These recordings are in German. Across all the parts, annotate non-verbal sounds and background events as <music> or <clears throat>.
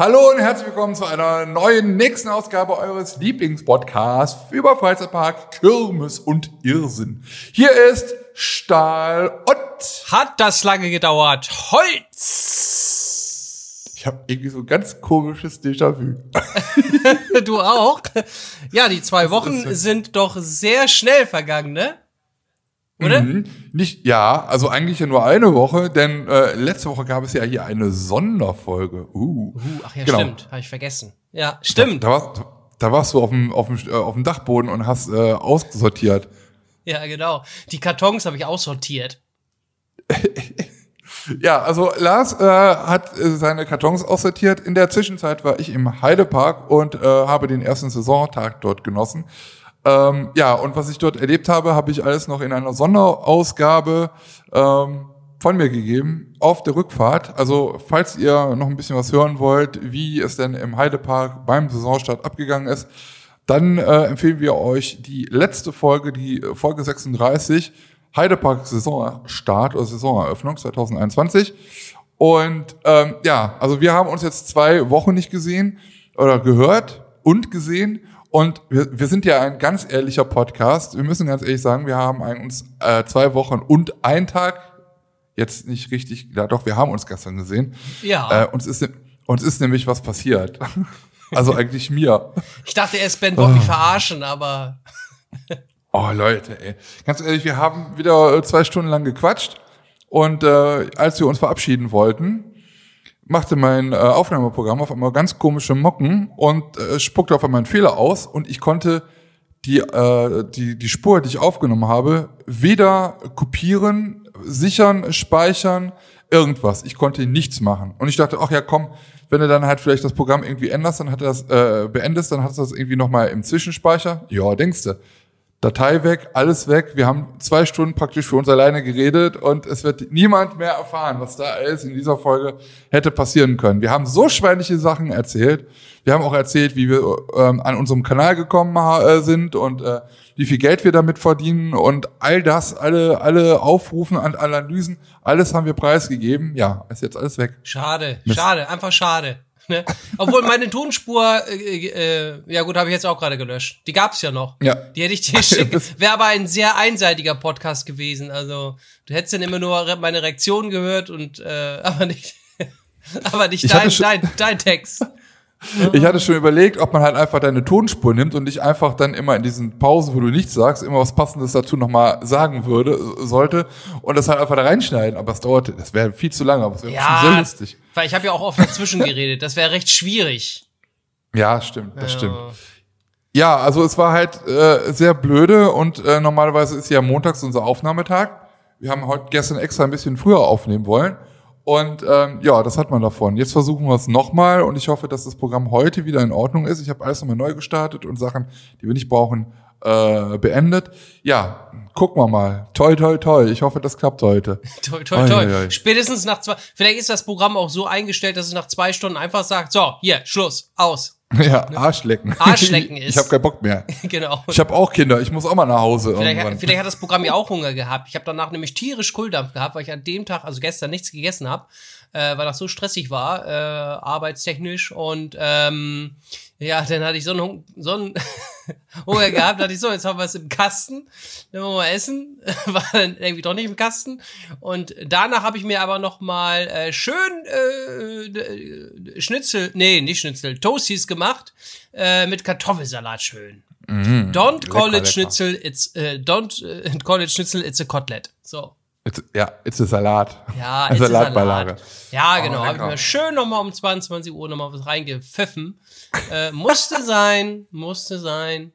Hallo und herzlich willkommen zu einer neuen nächsten Ausgabe eures Lieblingspodcasts über Freizeitpark, Kirmes und Irrsinn. Hier ist Stahl und Hat das lange gedauert? Holz! ich habe irgendwie so ein ganz komisches Déjà-vu. <laughs> Du auch? Ja, die zwei Wochen sind doch sehr schnell vergangen, ne? Oder? Mhm. Nicht, ja, also eigentlich ja nur eine Woche, denn äh, letzte Woche gab es ja hier eine Sonderfolge. Uh, Uh, ach ja, Genau. stimmt. Habe ich vergessen. Ja, stimmt. Da, warst, da warst du auf dem, auf dem, äh, auf dem Dachboden und hast äh, aussortiert. Ja, genau. Die Kartons habe ich aussortiert. <laughs> Ja, also Lars äh, hat äh, seine Kartons aussortiert. In der Zwischenzeit war ich im Heidepark und äh, habe den ersten Saisontag dort genossen. Ähm, ja, und was ich dort erlebt habe, habe ich alles noch in einer Sonderausgabe ähm, von mir gegeben auf der Rückfahrt. Also falls ihr noch ein bisschen was hören wollt, wie es denn im Heidepark beim Saisonstart abgegangen ist, dann äh, empfehlen wir euch die letzte Folge, die äh, Folge 36, Heidepark Saisonstart oder Saisoneröffnung 2021. Und ähm, ja, also wir haben uns jetzt zwei Wochen nicht gesehen oder gehört und gesehen. Und wir, wir sind ja ein ganz ehrlicher Podcast. Wir müssen ganz ehrlich sagen, wir haben ein- uns äh, zwei Wochen und einen Tag jetzt nicht richtig, ja doch, wir haben uns gestern gesehen. Ja. Äh, uns, ist, uns ist nämlich was passiert. Also eigentlich mir. Ich dachte erst, Ben wollte mich verarschen, aber Oh Leute, ey. Ganz ehrlich, wir haben wieder zwei Stunden lang gequatscht und äh, als wir uns verabschieden wollten, machte mein äh, Aufnahmeprogramm auf einmal ganz komische Mocken und äh, spuckte auf einmal einen Fehler aus und ich konnte die, äh, die, die Spur, die ich aufgenommen habe, weder kopieren, sichern, speichern, irgendwas. Ich konnte nichts machen. Und ich dachte, ach ja, komm, wenn du dann halt vielleicht das Programm irgendwie änderst, dann hat er das, äh, beendest, dann hast du das irgendwie nochmal im Zwischenspeicher. Ja, denkst du. Datei weg, alles weg. Wir haben zwei Stunden praktisch für uns alleine geredet und es wird niemand mehr erfahren, was da alles in dieser Folge hätte passieren können. Wir haben so schweinliche Sachen erzählt. Wir haben auch erzählt, wie wir ähm, an unserem Kanal gekommen äh, sind und äh, wie viel Geld wir damit verdienen und all das, alle, alle Aufrufen und Analysen, alles haben wir preisgegeben. Ja, ist jetzt alles weg. schade, schade, einfach schade. <laughs> Ne? Obwohl meine Tonspur, äh, äh, ja gut, habe ich jetzt auch gerade gelöscht. Die gab's ja noch. Ja. Die hätte ich dir <laughs> geschickt. Wäre aber ein sehr einseitiger Podcast gewesen. Also du hättest dann immer nur meine Reaktion gehört und äh, <laughs> aber nicht, aber nicht Ich dein, dein, dein Text. Ich hatte schon überlegt, ob man halt einfach deine Tonspur nimmt und dich einfach dann immer in diesen Pausen, wo du nichts sagst, immer was Passendes dazu nochmal sagen würde, sollte und das halt einfach da reinschneiden. Aber es dauert, das wäre viel zu lange, aber es wäre schon sehr Ja, lustig. weil ich habe ja auch oft dazwischen geredet. Das wäre recht schwierig. Ja, stimmt, das Ja. stimmt. Ja, also es war halt äh, sehr blöde und äh, normalerweise ist ja montags unser Aufnahmetag. Wir haben heute gestern extra ein bisschen früher aufnehmen wollen. Und ähm, ja, das hat man davon. Jetzt versuchen wir es nochmal und ich hoffe, dass das Programm heute wieder in Ordnung ist. Ich habe alles nochmal neu gestartet und Sachen, die wir nicht brauchen, äh, beendet. Ja, gucken wir mal. Toi, toi, toi. Ich hoffe, das klappt heute. <laughs> Toi, toi, Oi, toi. oi, oi. Spätestens nach zwei, vielleicht ist das Programm auch so eingestellt, dass es nach zwei Stunden einfach sagt, so, hier, Schluss, aus. <laughs> Ja, Arschlecken. <laughs> Arschlecken ist- ich habe keinen Bock mehr. genau. Ich habe auch Kinder. Ich muss auch mal nach Hause Vielleicht, irgendwann. vielleicht hat das Programm ja auch Hunger gehabt. Ich habe danach nämlich tierisch Kohldampf gehabt, weil ich an dem Tag, also gestern, nichts gegessen habe, äh, weil das so stressig war, äh, arbeitstechnisch. Und ähm, ja, dann hatte ich so einen, so einen <laughs> Hunger gehabt, dachte ich so, jetzt haben wir es im Kasten, dann wollen wir mal essen. <laughs> War dann irgendwie doch nicht im Kasten. Und danach habe ich mir aber noch mal äh, schön äh, äh, Schnitzel, nee, nicht Schnitzel, Toasties gemacht äh, mit Kartoffelsalat schön. Don't call it lecker. Schnitzel, it's äh, don't äh, <laughs> call it Schnitzel, it's a Kotelett. So. It's, ja, it's a Salat. Ja, <laughs> it's a Salatbeilage. Salat. Ja, genau. Habe ich mir schön nochmal um 22 Uhr nochmal was reingepfiffen. Äh, musste sein, musste sein.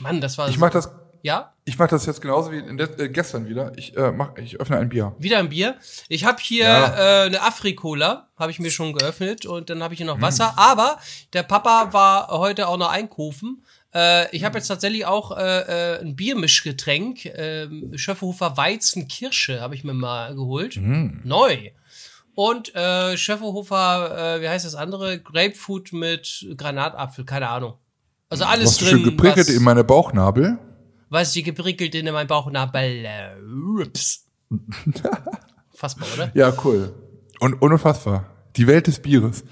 Mann, das war Ich so- mach das, Ja? ich mach das jetzt genauso wie äh, gestern wieder. Ich äh, mach, ich öffne ein Bier. Wieder ein Bier. Ich habe hier Ja. äh, eine Afrikola, habe ich mir schon geöffnet und dann habe ich hier noch Wasser. Aber der Papa war heute auch noch einkaufen. Äh, ich habe jetzt tatsächlich auch äh, äh, ein Biermischgetränk, äh, Schöfferhofer Weizen Kirsche, habe ich mir mal geholt. Mhm. Neu. Und äh, Schöfferhofer, äh, wie heißt das andere? Grapefruit mit Granatapfel, keine Ahnung. Also alles Was drin. schön geprickelt was, in meine Bauchnabel. was die geprickelt in meinem Bauchnabel. Äh, Ups. <laughs> Fassbar, oder? Ja, cool. Und unfassbar. Die Welt des Bieres.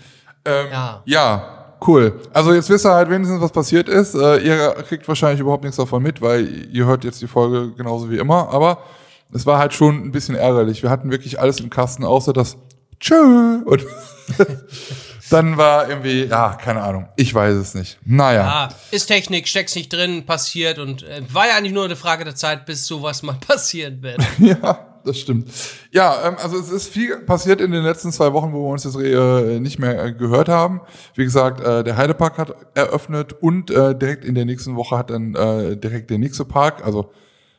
Ähm, Ja. ja. Cool. Also jetzt wisst ihr halt wenigstens, was passiert ist. Äh, ihr kriegt wahrscheinlich überhaupt nichts davon mit, weil ihr hört jetzt die Folge genauso wie immer. Aber es war halt schon ein bisschen ärgerlich. Wir hatten wirklich alles im Kasten, außer das Tschö. Und <laughs> dann war irgendwie, ja, keine Ahnung. Ich weiß es nicht. Naja. Ah, ist Technik, steckst nicht drin, passiert und äh, war ja eigentlich nur eine Frage der Zeit, bis sowas mal <laughs> passieren wird. <laughs> Ja, das stimmt. Ja, ähm, also es ist viel passiert in den letzten zwei Wochen, wo wir uns jetzt äh, nicht mehr äh, gehört haben. Wie gesagt, äh, der Heidepark hat eröffnet und äh, direkt in der nächsten Woche hat dann äh, direkt der nächste Park, also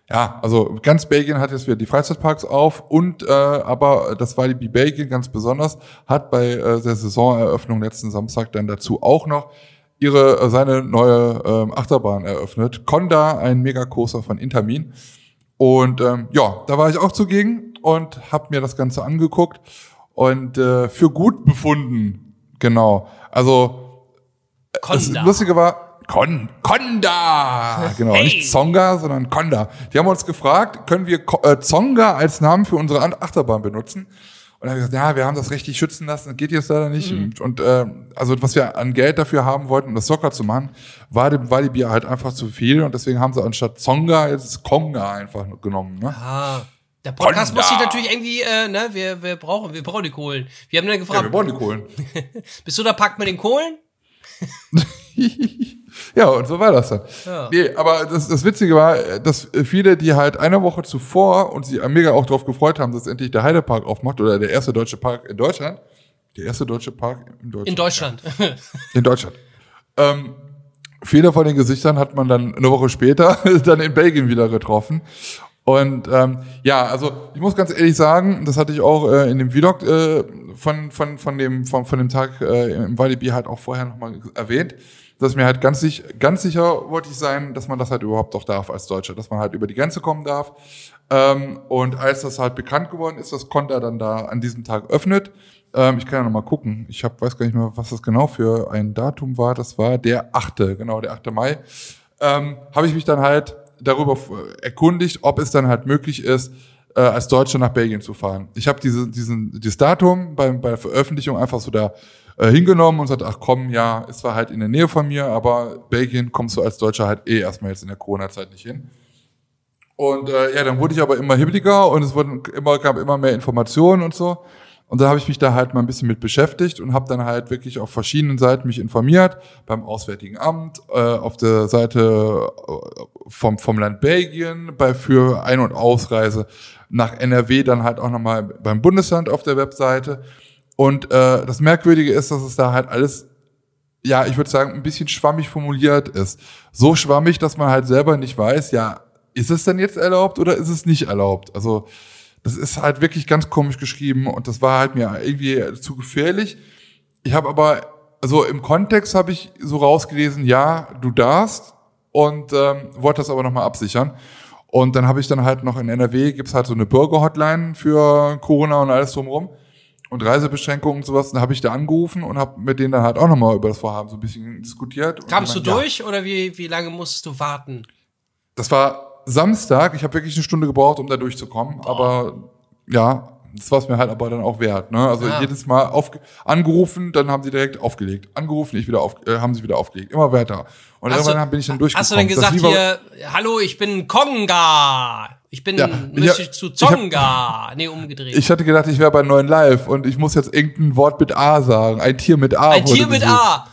ja, also ganz Belgien hat jetzt wieder die Freizeitparks auf und äh, aber das die Belgien ganz besonders, hat bei äh, der Saisoneröffnung letzten Samstag dann dazu auch noch ihre äh, seine neue ähm, Achterbahn eröffnet. Conda, ein Megacoaster von Intermin. Und ähm, ja, da war ich auch zugegen und habe mir das Ganze angeguckt und äh, für gut befunden. Genau. Also das Conda. Lustige war, Con Conda! Genau, Hey. nicht Zonga, sondern Conda. Die haben uns gefragt, können wir Ko- äh, Zonga als Namen für unsere Achterbahn benutzen? Und dann haben wir gesagt, ja, wir haben das rechtlich schützen lassen, das geht jetzt leider nicht. Mhm. Und, und äh, also was wir an Geld dafür haben wollten, um das Soccer zu machen, war dem war die Bier halt einfach zu viel und deswegen haben sie anstatt Zonga jetzt Konga einfach genommen. Ne? Ah, der Podcast Conda. muss sich natürlich irgendwie, äh, ne, wir, wir brauchen, wir brauchen die Kohlen. Wir haben dann Ja, gefragt, wir wollen die Kohlen. <laughs> bist du der Pakt mit den Kohlen? <laughs> <laughs> Ja, und so war das dann. Ja. Nee, aber das, das Witzige war, dass viele, die halt eine Woche zuvor und sich mega auch darauf gefreut haben, dass endlich der Heidepark aufmacht oder der erste deutsche Park in Deutschland. Der erste deutsche Park in Deutschland. In Deutschland. <laughs> In Deutschland. Ähm, viele von den Gesichtern hat man dann eine Woche später <laughs> dann in Belgien wieder getroffen. Und ähm, ja, also ich muss ganz ehrlich sagen, das hatte ich auch äh, in dem Vlog äh, von, von, von, dem, von, von dem Tag äh, im Walibi halt auch vorher nochmal erwähnt, dass mir halt ganz, sich, ganz sicher wollte ich sein, dass man das halt überhaupt auch darf als Deutscher, dass man halt über die Grenze kommen darf. Ähm, und als das halt bekannt geworden ist, dass Konter dann da an diesem Tag öffnet, ähm, ich kann ja noch mal gucken, ich hab, weiß gar nicht mehr, was das genau für ein Datum war, das war der 8., genau, der 8. Mai, ähm, habe ich mich dann halt darüber erkundigt, ob es dann halt möglich ist, äh, als Deutscher nach Belgien zu fahren. Ich habe diese, diesen, dieses Datum beim, bei der Veröffentlichung einfach so da äh, hingenommen und sagte, ach komm, ja, es war halt in der Nähe von mir, aber Belgien kommst du als Deutscher halt eh erstmal jetzt in der Corona-Zeit nicht hin. Und äh, ja, dann wurde ich aber immer hibbeliger und es wurden immer, gab immer mehr Informationen und so. Und dann habe ich mich da halt mal ein bisschen mit beschäftigt und habe dann halt wirklich auf verschiedenen Seiten mich informiert, beim Auswärtigen Amt, äh, auf der Seite äh, vom, vom Land Belgien, bei für Ein- und Ausreise nach NRW, dann halt auch nochmal beim Bundesland auf der Webseite. Und äh, das Merkwürdige ist, dass es da halt alles ja, ich würde sagen, ein bisschen schwammig formuliert ist. So schwammig, dass man halt selber nicht weiß, ja, ist es denn jetzt erlaubt oder ist es nicht erlaubt? Also, das ist halt wirklich ganz komisch geschrieben und das war halt mir irgendwie zu gefährlich. Ich habe aber, also im Kontext habe ich so rausgelesen, ja, du darfst und ähm, wollte das aber nochmal absichern. Und dann habe ich dann halt noch in NRW, gibt's halt so eine Bürgerhotline für Corona und alles drumherum und Reisebeschränkungen und sowas. Dann habe ich da angerufen und habe mit denen dann halt auch nochmal über das Vorhaben so ein bisschen diskutiert. Kamst du ja, durch oder wie, wie lange musstest du warten? Das war Samstag. Ich habe wirklich eine Stunde gebraucht, um da durchzukommen. Aber ja, das war es mir halt aber dann auch wert. Ne? Also Ja. jedes Mal auf, angerufen, dann haben sie direkt aufgelegt. Angerufen, ich wieder auf, äh, haben sie wieder aufgelegt. Immer weiter. Und Hast du- irgendwann bin ich dann durchgekommen. Hast du Das gesagt hier, hallo, ich bin Konga. Ich bin Ja, möchte ich- zu ich hab- Zonga. nee, umgedreht. Ich hatte gedacht, ich wäre bei neuen Live und ich muss jetzt irgendein Wort mit A sagen. Ein Tier mit A. Ein Tier mit. A.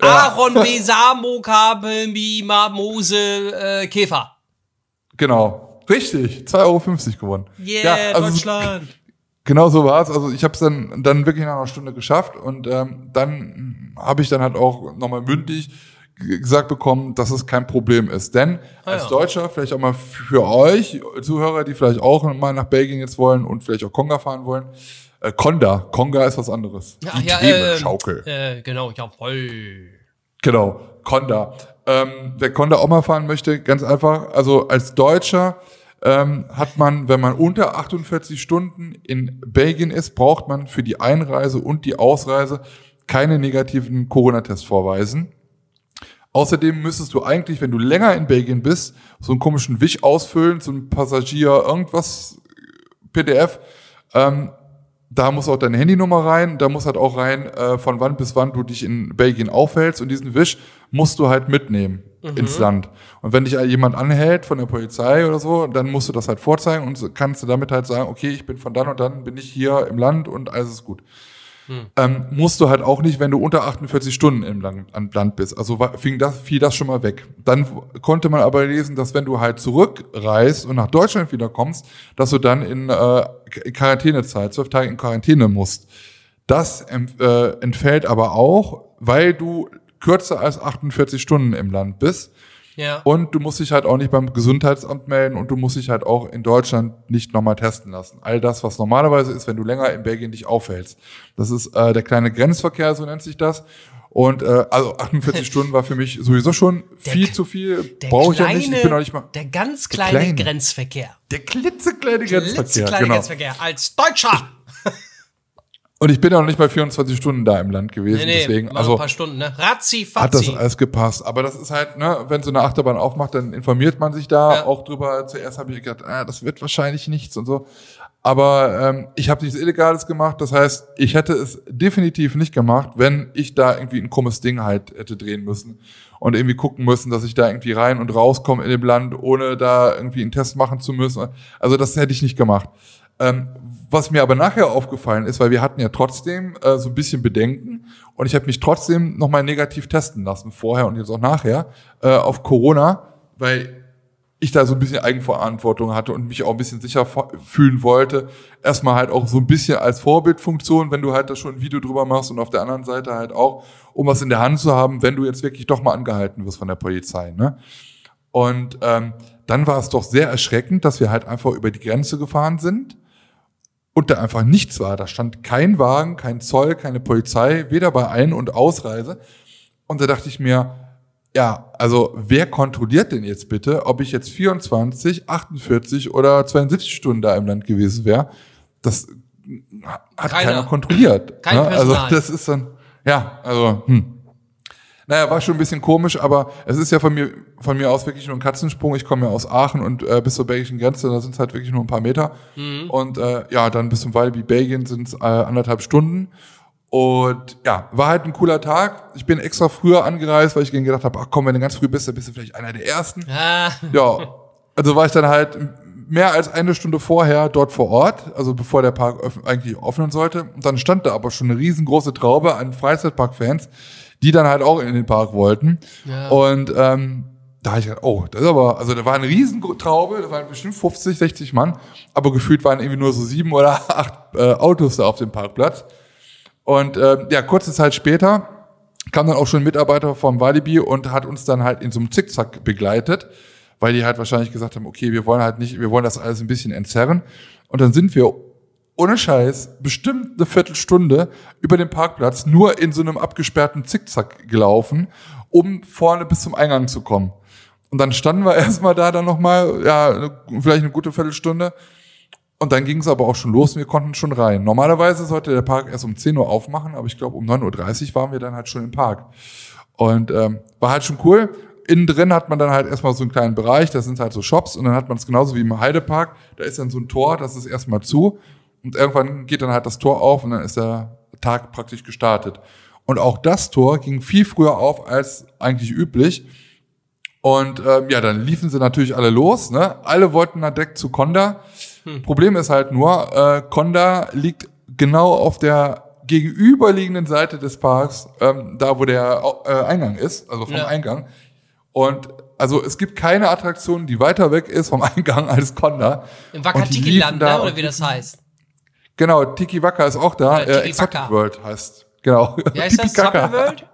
Aaron, Besamo, Kabel, Mima, Mose, äh, Käfer. Genau. Richtig. 2,50 Euro gewonnen. Yeah, also Deutschland. <laughs> Genau so war's. Also ich habe es dann, dann wirklich nach einer Stunde geschafft und ähm, dann habe ich dann halt auch nochmal mündlich gesagt bekommen, dass es kein Problem ist. Denn als ja. Deutscher, vielleicht auch mal für euch, Zuhörer, die vielleicht auch mal nach Belgien jetzt wollen und vielleicht auch Konga fahren wollen, äh, Konda, Konga ist was anderes. Ja, Die ja, Themenschaukel. Äh, genau, jawoll. Genau, Conda. Ähm, wer Conda auch mal fahren möchte, ganz einfach, also als Deutscher ähm, hat man, wenn man unter 48 Stunden in Belgien ist, braucht man für die Einreise und die Ausreise keine negativen Corona-Tests vorweisen. Außerdem müsstest du eigentlich, wenn du länger in Belgien bist, so einen komischen Wisch ausfüllen, so ein Passagier, irgendwas, PDF. Ähm, da muss auch deine Handynummer rein, da muss halt auch rein, äh, von wann bis wann du dich in Belgien aufhältst und diesen Wisch musst du halt mitnehmen Mhm. ins Land. Und wenn dich jemand anhält von der Polizei oder so, dann musst du das halt vorzeigen und kannst du damit halt sagen, okay, ich bin von dann und dann bin ich hier im Land und alles ist gut. Hm. Ähm, musst du halt auch nicht, wenn du unter 48 Stunden im Land, Land bist. Also fing das, fiel das schon mal weg. Dann konnte man aber lesen, dass wenn du halt zurückreist und nach Deutschland wieder kommst, dass du dann in äh, Quarantänezeit, zwölf Tage in Quarantäne musst. Das äh, entfällt aber auch, weil du kürzer als 48 Stunden im Land bist. Ja. Und du musst dich halt auch nicht beim Gesundheitsamt melden und du musst dich halt auch in Deutschland nicht nochmal testen lassen. All das, was normalerweise ist, wenn du länger in Belgien dich aufhältst. Das ist äh, der kleine Grenzverkehr, so nennt sich das. Und äh, also 48 <laughs> Stunden war für mich sowieso schon viel zu viel. Der Brauche ich ja nicht. Ich bin auch nicht mal. der ganz kleine, kleine. Grenzverkehr. Der klitzekleine Grenzverkehr. Klitzekleine Genau. Grenzverkehr. Als Deutscher. Und ich bin auch nicht mal 24 Stunden da im Land gewesen. Nee, nee, deswegen, also ein paar Stunden, ne? Razzi, hat das Fazzi. alles gepasst. Aber das ist halt, ne, wenn so eine Achterbahn aufmacht, dann informiert man sich da Ja. auch drüber. Zuerst habe ich gedacht, ah, das wird wahrscheinlich nichts und so. Aber ähm, ich habe nichts Illegales gemacht. Das heißt, ich hätte es definitiv nicht gemacht, wenn ich da irgendwie ein krummes Ding halt hätte drehen müssen und irgendwie gucken müssen, dass ich da irgendwie rein und rauskomme in dem Land, ohne da irgendwie einen Test machen zu müssen. Also das hätte ich nicht gemacht. Ähm, was mir aber nachher aufgefallen ist, weil wir hatten ja trotzdem äh, so ein bisschen Bedenken und ich habe mich trotzdem nochmal negativ testen lassen, vorher und jetzt auch nachher, äh, auf Corona, weil ich da so ein bisschen Eigenverantwortung hatte und mich auch ein bisschen sicher fühlen wollte. Erstmal halt auch so ein bisschen als Vorbildfunktion, wenn du halt da schon ein Video drüber machst und auf der anderen Seite halt auch, um was in der Hand zu haben, wenn du jetzt wirklich doch mal angehalten wirst von der Polizei. Ne? Und ähm, dann war es doch sehr erschreckend, dass wir halt einfach über die Grenze gefahren sind und da einfach nichts war. Da stand kein Wagen, kein Zoll, keine Polizei, weder bei Ein- und Ausreise. Und da dachte ich mir, ja, also wer kontrolliert denn jetzt bitte, ob ich jetzt 24, 48 oder 72 Stunden da im Land gewesen wäre? Das hat Keiner. keiner, kontrolliert. Kein ne? Also das ist dann, ja, also, hm. Naja, war schon ein bisschen komisch, aber es ist ja von mir, von mir aus wirklich nur ein Katzensprung. Ich komme ja aus Aachen und äh, bis zur belgischen Grenze, da sind es halt wirklich nur ein paar Meter. Und äh, ja, dann bis zum Walibi Belgien sind es äh, anderthalb Stunden. Und ja, war halt ein cooler Tag. Ich bin extra früher angereist, weil ich gedacht habe, ach komm, wenn du ganz früh bist, dann bist du vielleicht einer der Ersten. <laughs> Ah, Ja, also war ich dann halt mehr als eine Stunde vorher dort vor Ort, also bevor der Park eigentlich öffnen sollte. Und dann stand da aber schon eine riesengroße Traube an Freizeitpark-Fans, die dann halt auch in den Park wollten. Ja. Und ähm, da habe ich gedacht, oh, das ist aber, also da war eine Riesentraube, da waren bestimmt 50, 60 Mann, aber gefühlt waren irgendwie nur so sieben oder <laughs> acht äh, Autos da auf dem Parkplatz. Und äh, ja, kurze Zeit später kam dann auch schon ein Mitarbeiter vom Walibi und hat uns dann halt in so einem Zickzack begleitet, weil die halt wahrscheinlich gesagt haben, okay, wir wollen halt nicht, wir wollen das alles ein bisschen entzerren. Und dann sind wir ohne Scheiß bestimmt eine Viertelstunde über den Parkplatz nur in so einem abgesperrten Zickzack gelaufen, um vorne bis zum Eingang zu kommen. Und dann standen wir <laughs> erstmal da dann nochmal, ja, vielleicht eine gute Viertelstunde. Und dann ging es aber auch schon los und wir konnten schon rein. Normalerweise sollte der Park erst um 10 Uhr aufmachen, aber ich glaube um 9.30 Uhr waren wir dann halt schon im Park. Und ähm, war halt schon cool. Innen drin hat man dann halt erstmal so einen kleinen Bereich, da sind halt so Shops und dann hat man es genauso wie im Heidepark. Da ist dann so ein Tor, das ist erstmal zu und irgendwann geht dann halt das Tor auf und dann ist der Tag praktisch gestartet. Und auch das Tor ging viel früher auf als eigentlich üblich. Und ähm, ja, dann liefen sie natürlich alle los. Ne? Alle wollten nach Deck zu Conda. Problem ist halt nur, äh, Conda liegt genau auf der gegenüberliegenden Seite des Parks, ähm, da wo der äh, Eingang ist, also vom Ja. Eingang. Und also es gibt keine Attraktion, die weiter weg ist vom <laughs> Eingang als Conda. Im Wakatiki-Land, ne? oder wie das heißt. Genau, Tiki Waka ist auch da. Äh, Exotic. World heißt. Genau. Wie heißt das? World?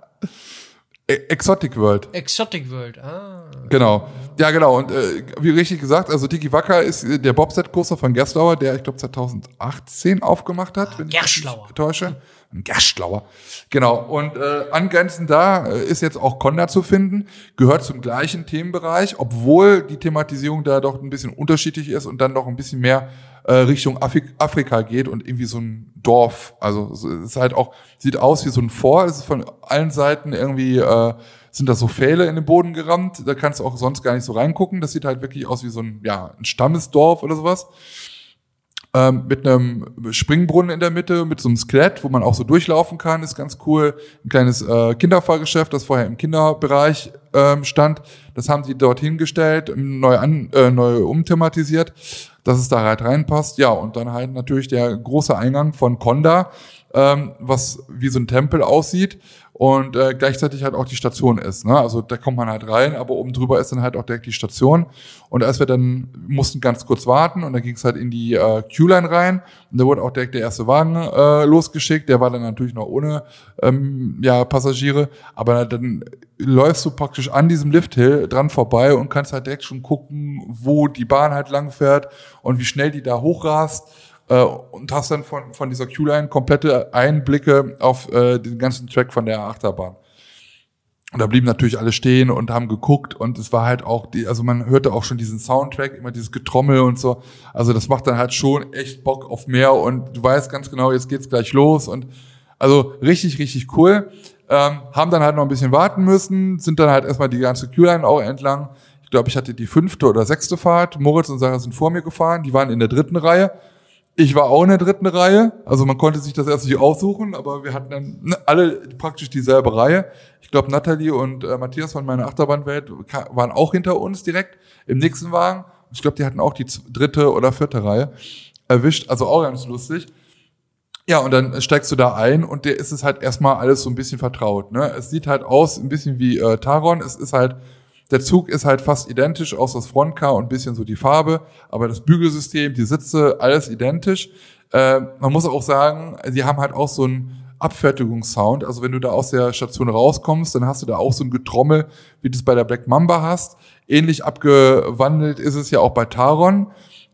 E- Exotic World. Exotic World. Ah. Genau. Ja, genau. Und äh, wie richtig gesagt, also Tiki Waka ist äh, der Bobset-Coaster von Gerstlauer, der, ich glaube, 2018 aufgemacht hat. wenn ich mich Gerschlauer. nicht täusche. Ein Gerschlauer. Genau. Und äh, angrenzend da äh, ist jetzt auch Conda zu finden. Gehört zum gleichen Themenbereich, obwohl die Thematisierung da doch ein bisschen unterschiedlich ist und dann doch ein bisschen mehr äh, Richtung Afri Afrika geht und irgendwie so ein Dorf. Also es ist halt auch, sieht aus wie so ein Fort. Es ist von allen Seiten irgendwie, äh, sind da so Pfähle in den Boden gerammt. Da kannst du auch sonst gar nicht so reingucken. Das sieht halt wirklich aus wie so ein, ja, ein Stammesdorf oder sowas. Ähm, mit einem Springbrunnen in der Mitte, mit so einem Skelett, wo man auch so durchlaufen kann, ist ganz cool. Ein kleines äh, Kinderfahrgeschäft, das vorher im Kinderbereich ähm, stand, das haben sie dort hingestellt, neu, an, äh, neu umthematisiert, dass es da halt reinpasst. Ja, und dann halt natürlich der große Eingang von Konda, ähm, was wie so ein Tempel aussieht und äh, gleichzeitig halt auch die Station ist. Ne? Also da kommt man halt rein, aber oben drüber ist dann halt auch direkt die Station. Und als wir dann mussten ganz kurz warten und dann ging es halt in die äh, Q-Line rein und da wurde auch direkt der erste Wagen äh, losgeschickt. Der war dann natürlich noch ohne ähm, ja, Passagiere, aber dann läufst du praktisch an diesem Lifthill dran vorbei und kannst halt direkt schon gucken, wo die Bahn halt lang fährt und wie schnell die da hochrast äh, und hast dann von, von dieser Q-Line komplette Einblicke auf äh, den ganzen Track von der Achterbahn. Und da blieben natürlich alle stehen und haben geguckt und es war halt auch die, also man hörte auch schon diesen Soundtrack, immer dieses Getrommel und so. Also das macht dann halt schon echt Bock auf mehr und du weißt ganz genau, jetzt geht's gleich los und also richtig, richtig cool. Ähm, haben dann halt noch ein bisschen warten müssen, sind dann halt erstmal die ganze Q-Line auch entlang. Ich glaube, ich hatte die fünfte oder sechste Fahrt. Moritz und Sarah sind vor mir gefahren, die waren in der dritten Reihe. Ich war auch in der dritten Reihe, also man konnte sich das erst nicht aussuchen, aber wir hatten dann ne, alle praktisch dieselbe Reihe. Ich glaube, Nathalie und äh, Matthias von meiner Achterbahnwelt waren auch hinter uns direkt im nächsten Wagen. Ich glaube, die hatten auch die dritte oder vierte Reihe erwischt, also auch ganz lustig. Ja, und dann steigst du da ein und dir ist es halt erstmal alles so ein bisschen vertraut. Ne? Es sieht halt aus ein bisschen wie äh, Taron. Es ist halt der Zug ist halt fast identisch, außer das Frontcar und ein bisschen so die Farbe, aber das Bügelsystem, die Sitze, alles identisch. Äh, man muss auch sagen, sie haben halt auch so einen Abfertigungssound. Also wenn du da aus der Station rauskommst, dann hast du da auch so ein Getrommel, wie du es bei der Black Mamba hast. Ähnlich abgewandelt ist es ja auch bei Taron.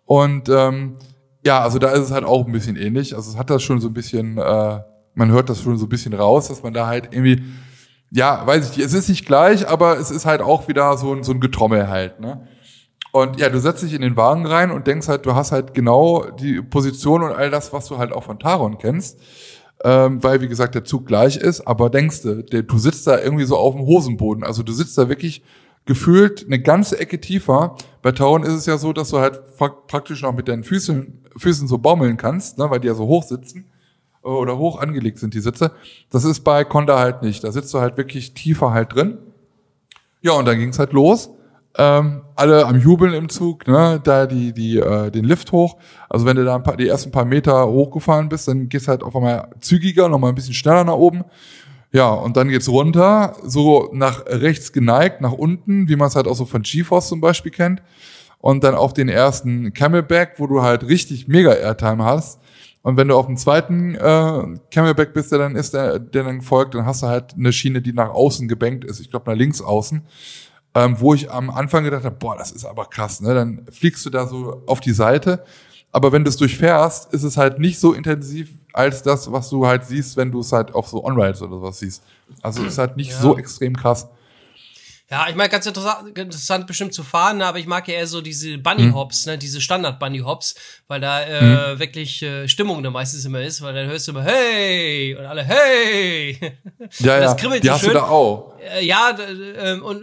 Und ähm, ja, also da ist es halt auch ein bisschen ähnlich. Also es hat das schon so ein bisschen, äh, man hört das schon so ein bisschen raus, dass man da halt irgendwie ja, weiß ich nicht, es ist nicht gleich, aber es ist halt auch wieder so ein, so ein Getrommel halt, ne? Und ja, du setzt dich in den Wagen rein und denkst halt, du hast halt genau die Position und all das, was du halt auch von Taron kennst. Ähm, weil, wie gesagt, der Zug gleich ist, aber denkst du, der, du sitzt da irgendwie so auf dem Hosenboden. Also du sitzt da wirklich gefühlt eine ganze Ecke tiefer. Bei Taron ist es ja so, dass du halt praktisch noch mit deinen Füßen, Füßen so baumeln kannst, ne, weil die ja so hoch sitzen oder hoch angelegt sind, die Sitze. Das ist bei Conda halt nicht. Da sitzt du halt wirklich tiefer halt drin. Ja, und dann ging's halt los. Ähm, alle am Jubeln im Zug, ne, da die, die, äh, den Lift hoch. Also wenn du da ein paar, die ersten paar Meter hochgefahren bist, dann geht's halt auf einmal zügiger, nochmal ein bisschen schneller nach oben. Ja, und dann geht's runter, so nach rechts geneigt, nach unten, wie man es halt auch so von GeForce zum Beispiel kennt. Und dann auf den ersten Camelback, wo du halt richtig mega Airtime hast. Und wenn du auf dem zweiten äh, Camelback bist, der dann ist, der, der dann folgt, dann hast du halt eine Schiene, die nach außen gebankt ist. Ich glaube nach links außen. Ähm, wo ich am Anfang gedacht habe, boah, das ist aber krass, ne? Dann fliegst du da so auf die Seite. Aber wenn du es durchfährst, ist es halt nicht so intensiv als das, was du halt siehst, wenn du es halt auf so On-Rides oder was siehst. Also es ist halt nicht ja. so extrem krass. Ja, ich meine, ganz interessant, interessant bestimmt zu fahren, aber ich mag ja eher so diese Bunny Hops, mhm. ne, diese Standard Bunny Hops, weil da äh, mhm. wirklich äh, Stimmung da meistens immer ist, weil dann hörst du immer Hey und alle Hey. Ja, das kribbelt ja, die so hast schön. du da auch. Äh, ja, äh, und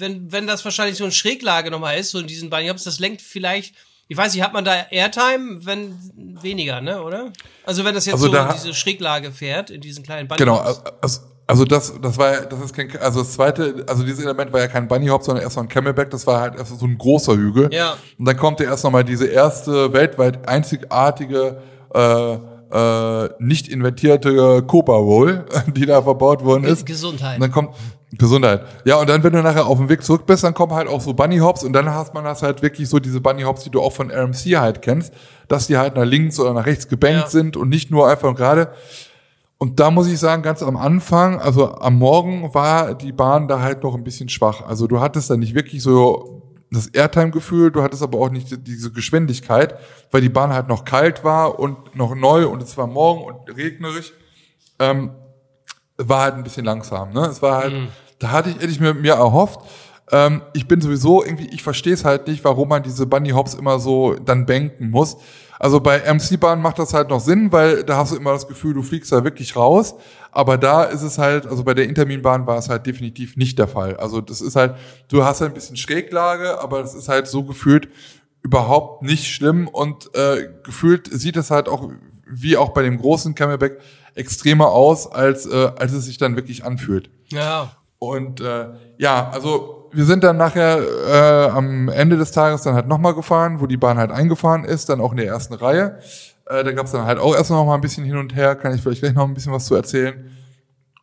wenn wenn das wahrscheinlich so eine Schräglage nochmal ist, so in diesen Bunny Hops, das lenkt vielleicht ich weiß nicht, hat man da Airtime, wenn weniger, ne, oder? Also wenn das jetzt also so da, diese Schräglage fährt, in diesen kleinen Bunny Genau, also, also das, das war, das ist kein, also das zweite, also dieses Element war ja kein Bunny Hop, sondern erst mal ein Camelback. Das war halt erst so ein großer Hügel. Ja. Und dann kommt ja erst noch mal diese erste weltweit einzigartige, äh, äh, nicht inventierte Copa Roll, <laughs> die da verbaut worden ist. Gesundheit. Und dann kommt Gesundheit. Ja, und dann, wenn du nachher auf dem Weg zurück bist, dann kommen halt auch so Bunny Hops und dann hast man das halt wirklich so diese Bunny Hops, die du auch von RMC halt kennst, dass die halt nach links oder nach rechts gebankt ja. sind und nicht nur einfach gerade. Und da muss ich sagen, ganz am Anfang, also am Morgen war die Bahn da halt noch ein bisschen schwach. Also du hattest da nicht wirklich so das Airtime-Gefühl, du hattest aber auch nicht diese Geschwindigkeit, weil die Bahn halt noch kalt war und noch neu und es war morgen und regnerisch. Ähm, war halt ein bisschen langsam. Ne? Es war halt, mhm. da hatte ich, hätte ich mir, mir erhofft. Ähm, ich bin sowieso irgendwie, ich verstehe es halt nicht, warum man diese Bunny Hops immer so dann banken muss. Also bei MC-Bahn macht das halt noch Sinn, weil da hast du immer das Gefühl, du fliegst da wirklich raus. Aber da ist es halt, also bei der Interminbahn war es halt definitiv nicht der Fall. Also das ist halt, du hast halt ein bisschen Schräglage, aber das ist halt so gefühlt überhaupt nicht schlimm und äh, gefühlt sieht es halt auch wie auch bei dem großen Camelback extremer aus, als, äh, als es sich dann wirklich anfühlt. Ja. Und äh, ja, also wir sind dann nachher äh, am Ende des Tages dann halt nochmal gefahren, wo die Bahn halt eingefahren ist, dann auch in der ersten Reihe. Äh, da gab's dann halt auch erst noch mal ein bisschen hin und her, kann ich vielleicht gleich noch ein bisschen was zu erzählen.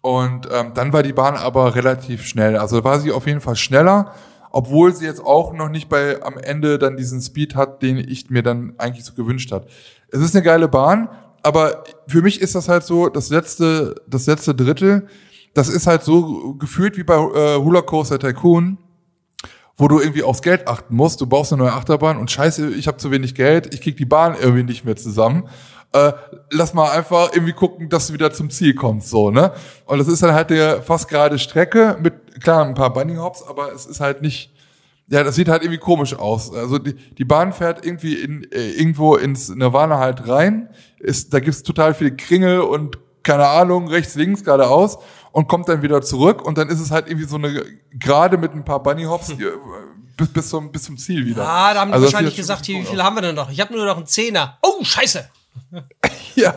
Und ähm, dann war die Bahn aber relativ schnell. Also war sie auf jeden Fall schneller, obwohl sie jetzt auch noch nicht bei am Ende dann diesen Speed hat, den ich mir dann eigentlich so gewünscht hat. Es ist eine geile Bahn, aber für mich ist das halt so, das letzte, das letzte Drittel, das ist halt so gefühlt wie bei äh, Hula Coaster Tycoon, wo du irgendwie aufs Geld achten musst. Du baust eine neue Achterbahn und scheiße, ich habe zu wenig Geld, ich krieg die Bahn irgendwie nicht mehr zusammen. Äh, lass mal einfach irgendwie gucken, dass du wieder zum Ziel kommst, so, ne? Und das ist dann halt eine fast gerade Strecke mit, klar, ein paar Bunny Hops, aber es ist halt nicht, ja, das sieht halt irgendwie komisch aus. Also die, die Bahn fährt irgendwie in, äh, irgendwo ins Nirvana halt rein. Ist, da gibt's total viele Kringel und keine Ahnung, rechts, links, geradeaus und kommt dann wieder zurück und dann ist es halt irgendwie so eine gerade mit ein paar Bunny Hops hm. <laughs> bis, bis, zum, bis zum Ziel wieder. Ah, da haben die also wahrscheinlich gesagt, hier, wie viel haben wir denn noch? Ich habe nur noch einen Zehner. Oh, scheiße. <laughs> ja.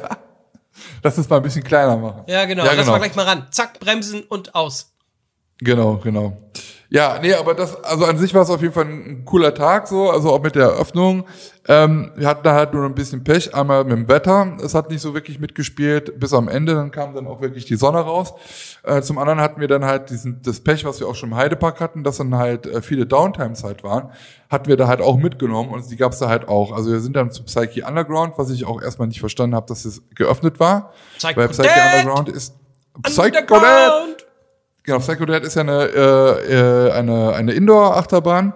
Lass es mal ein bisschen kleiner machen. Ja, genau. Ja, Lass genau. mal gleich mal ran. Zack, bremsen und aus. Genau, genau. Ja, nee, aber das, also an sich war es auf jeden Fall ein cooler Tag so, also auch mit der Eröffnung. Ähm, wir hatten da halt nur ein bisschen Pech, einmal mit dem Wetter, es hat nicht so wirklich mitgespielt, bis am Ende, dann kam dann auch wirklich die Sonne raus. Äh, zum anderen hatten wir dann halt diesen, das Pech, was wir auch schon im Heidepark hatten, dass dann halt äh, viele Downtimes halt waren, hatten wir da halt auch mitgenommen und die gab's da halt auch. Also wir sind dann zu Psyche Underground, was ich auch erstmal nicht verstanden habe, dass es geöffnet war. Psycho weil Psyche Underground ist Psycho Underground. Genau, Psycho Dad ist ja eine, äh, äh, eine, eine Indoor-Achterbahn.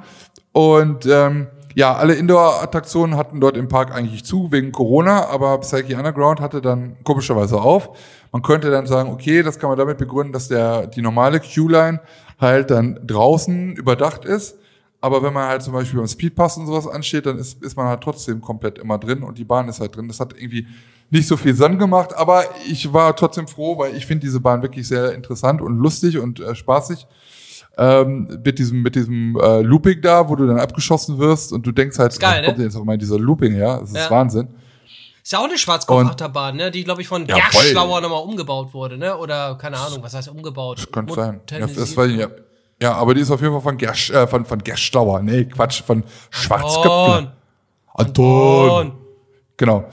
Und ähm, ja, alle Indoor-Attraktionen hatten dort im Park eigentlich zu wegen Corona, aber Psyche Underground hatte dann komischerweise auf. Man könnte dann sagen, okay, das kann man damit begründen, dass der die normale Q-Line halt dann draußen überdacht ist. Aber wenn man halt zum Beispiel beim Speedpass und sowas ansteht, dann ist, ist man halt trotzdem komplett immer drin und die Bahn ist halt drin. Das hat irgendwie nicht so viel Sinn gemacht, aber ich war trotzdem froh, weil ich finde diese Bahn wirklich sehr interessant und lustig und äh, spaßig. Ähm, mit diesem, mit diesem äh, Looping da, wo du dann abgeschossen wirst und du denkst halt, geil, kommt ne? jetzt auch mal dieser Looping her. Das ist ja. Wahnsinn. Ist ja auch eine Schwarzkopf-Achterbahn, ne? Die, glaube ich, von ja, Gerschlauer nochmal umgebaut wurde, ne? Oder keine Ahnung, was heißt umgebaut? Das könnte sein. Ja, das war, ja. ja, aber die ist auf jeden Fall von Gersch, äh, von, von Gerschlauer. Nee, Quatsch, von Schwarzköpfen. Anton. Anton. Genau.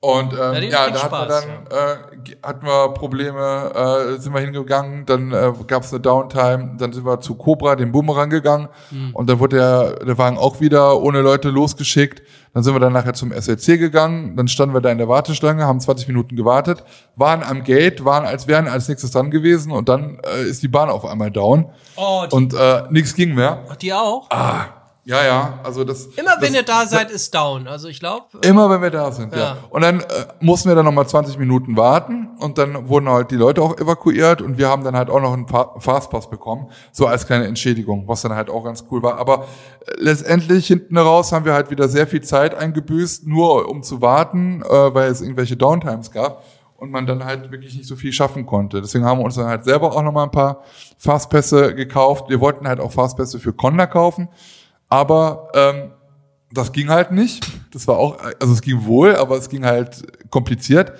Und ähm, ja, ja da hatten wir dann ja. äh, hatten wir Probleme, äh, sind wir hingegangen, dann äh, gab es eine Downtime, dann sind wir zu Cobra, dem Boomerang gegangen mhm. und dann wurde der, der Wagen auch wieder ohne Leute losgeschickt. Dann sind wir dann nachher zum SLC gegangen, dann standen wir da in der Warteschlange, haben 20 Minuten gewartet, waren am Gate, waren als wären als nächstes dran gewesen und dann äh, ist die Bahn auf einmal down oh, und äh, nichts ging mehr. Ach, die auch? Ah, ja, ja, also das. Immer das, wenn ihr da seid, ist down. Also ich glaube. Immer wenn wir da sind, ja. ja. Und dann äh, mussten wir dann nochmal 20 Minuten warten und dann wurden halt die Leute auch evakuiert und wir haben dann halt auch noch einen Fastpass bekommen, so als kleine Entschädigung, was dann halt auch ganz cool war. Aber äh, letztendlich hinten raus haben wir halt wieder sehr viel Zeit eingebüßt, nur um zu warten, äh, weil es irgendwelche Downtimes gab und man dann halt wirklich nicht so viel schaffen konnte. Deswegen haben wir uns dann halt selber auch nochmal ein paar Fastpässe gekauft. Wir wollten halt auch Fastpässe für Conda kaufen aber ähm, das ging halt nicht. Das war auch, also es ging wohl, aber es ging halt kompliziert.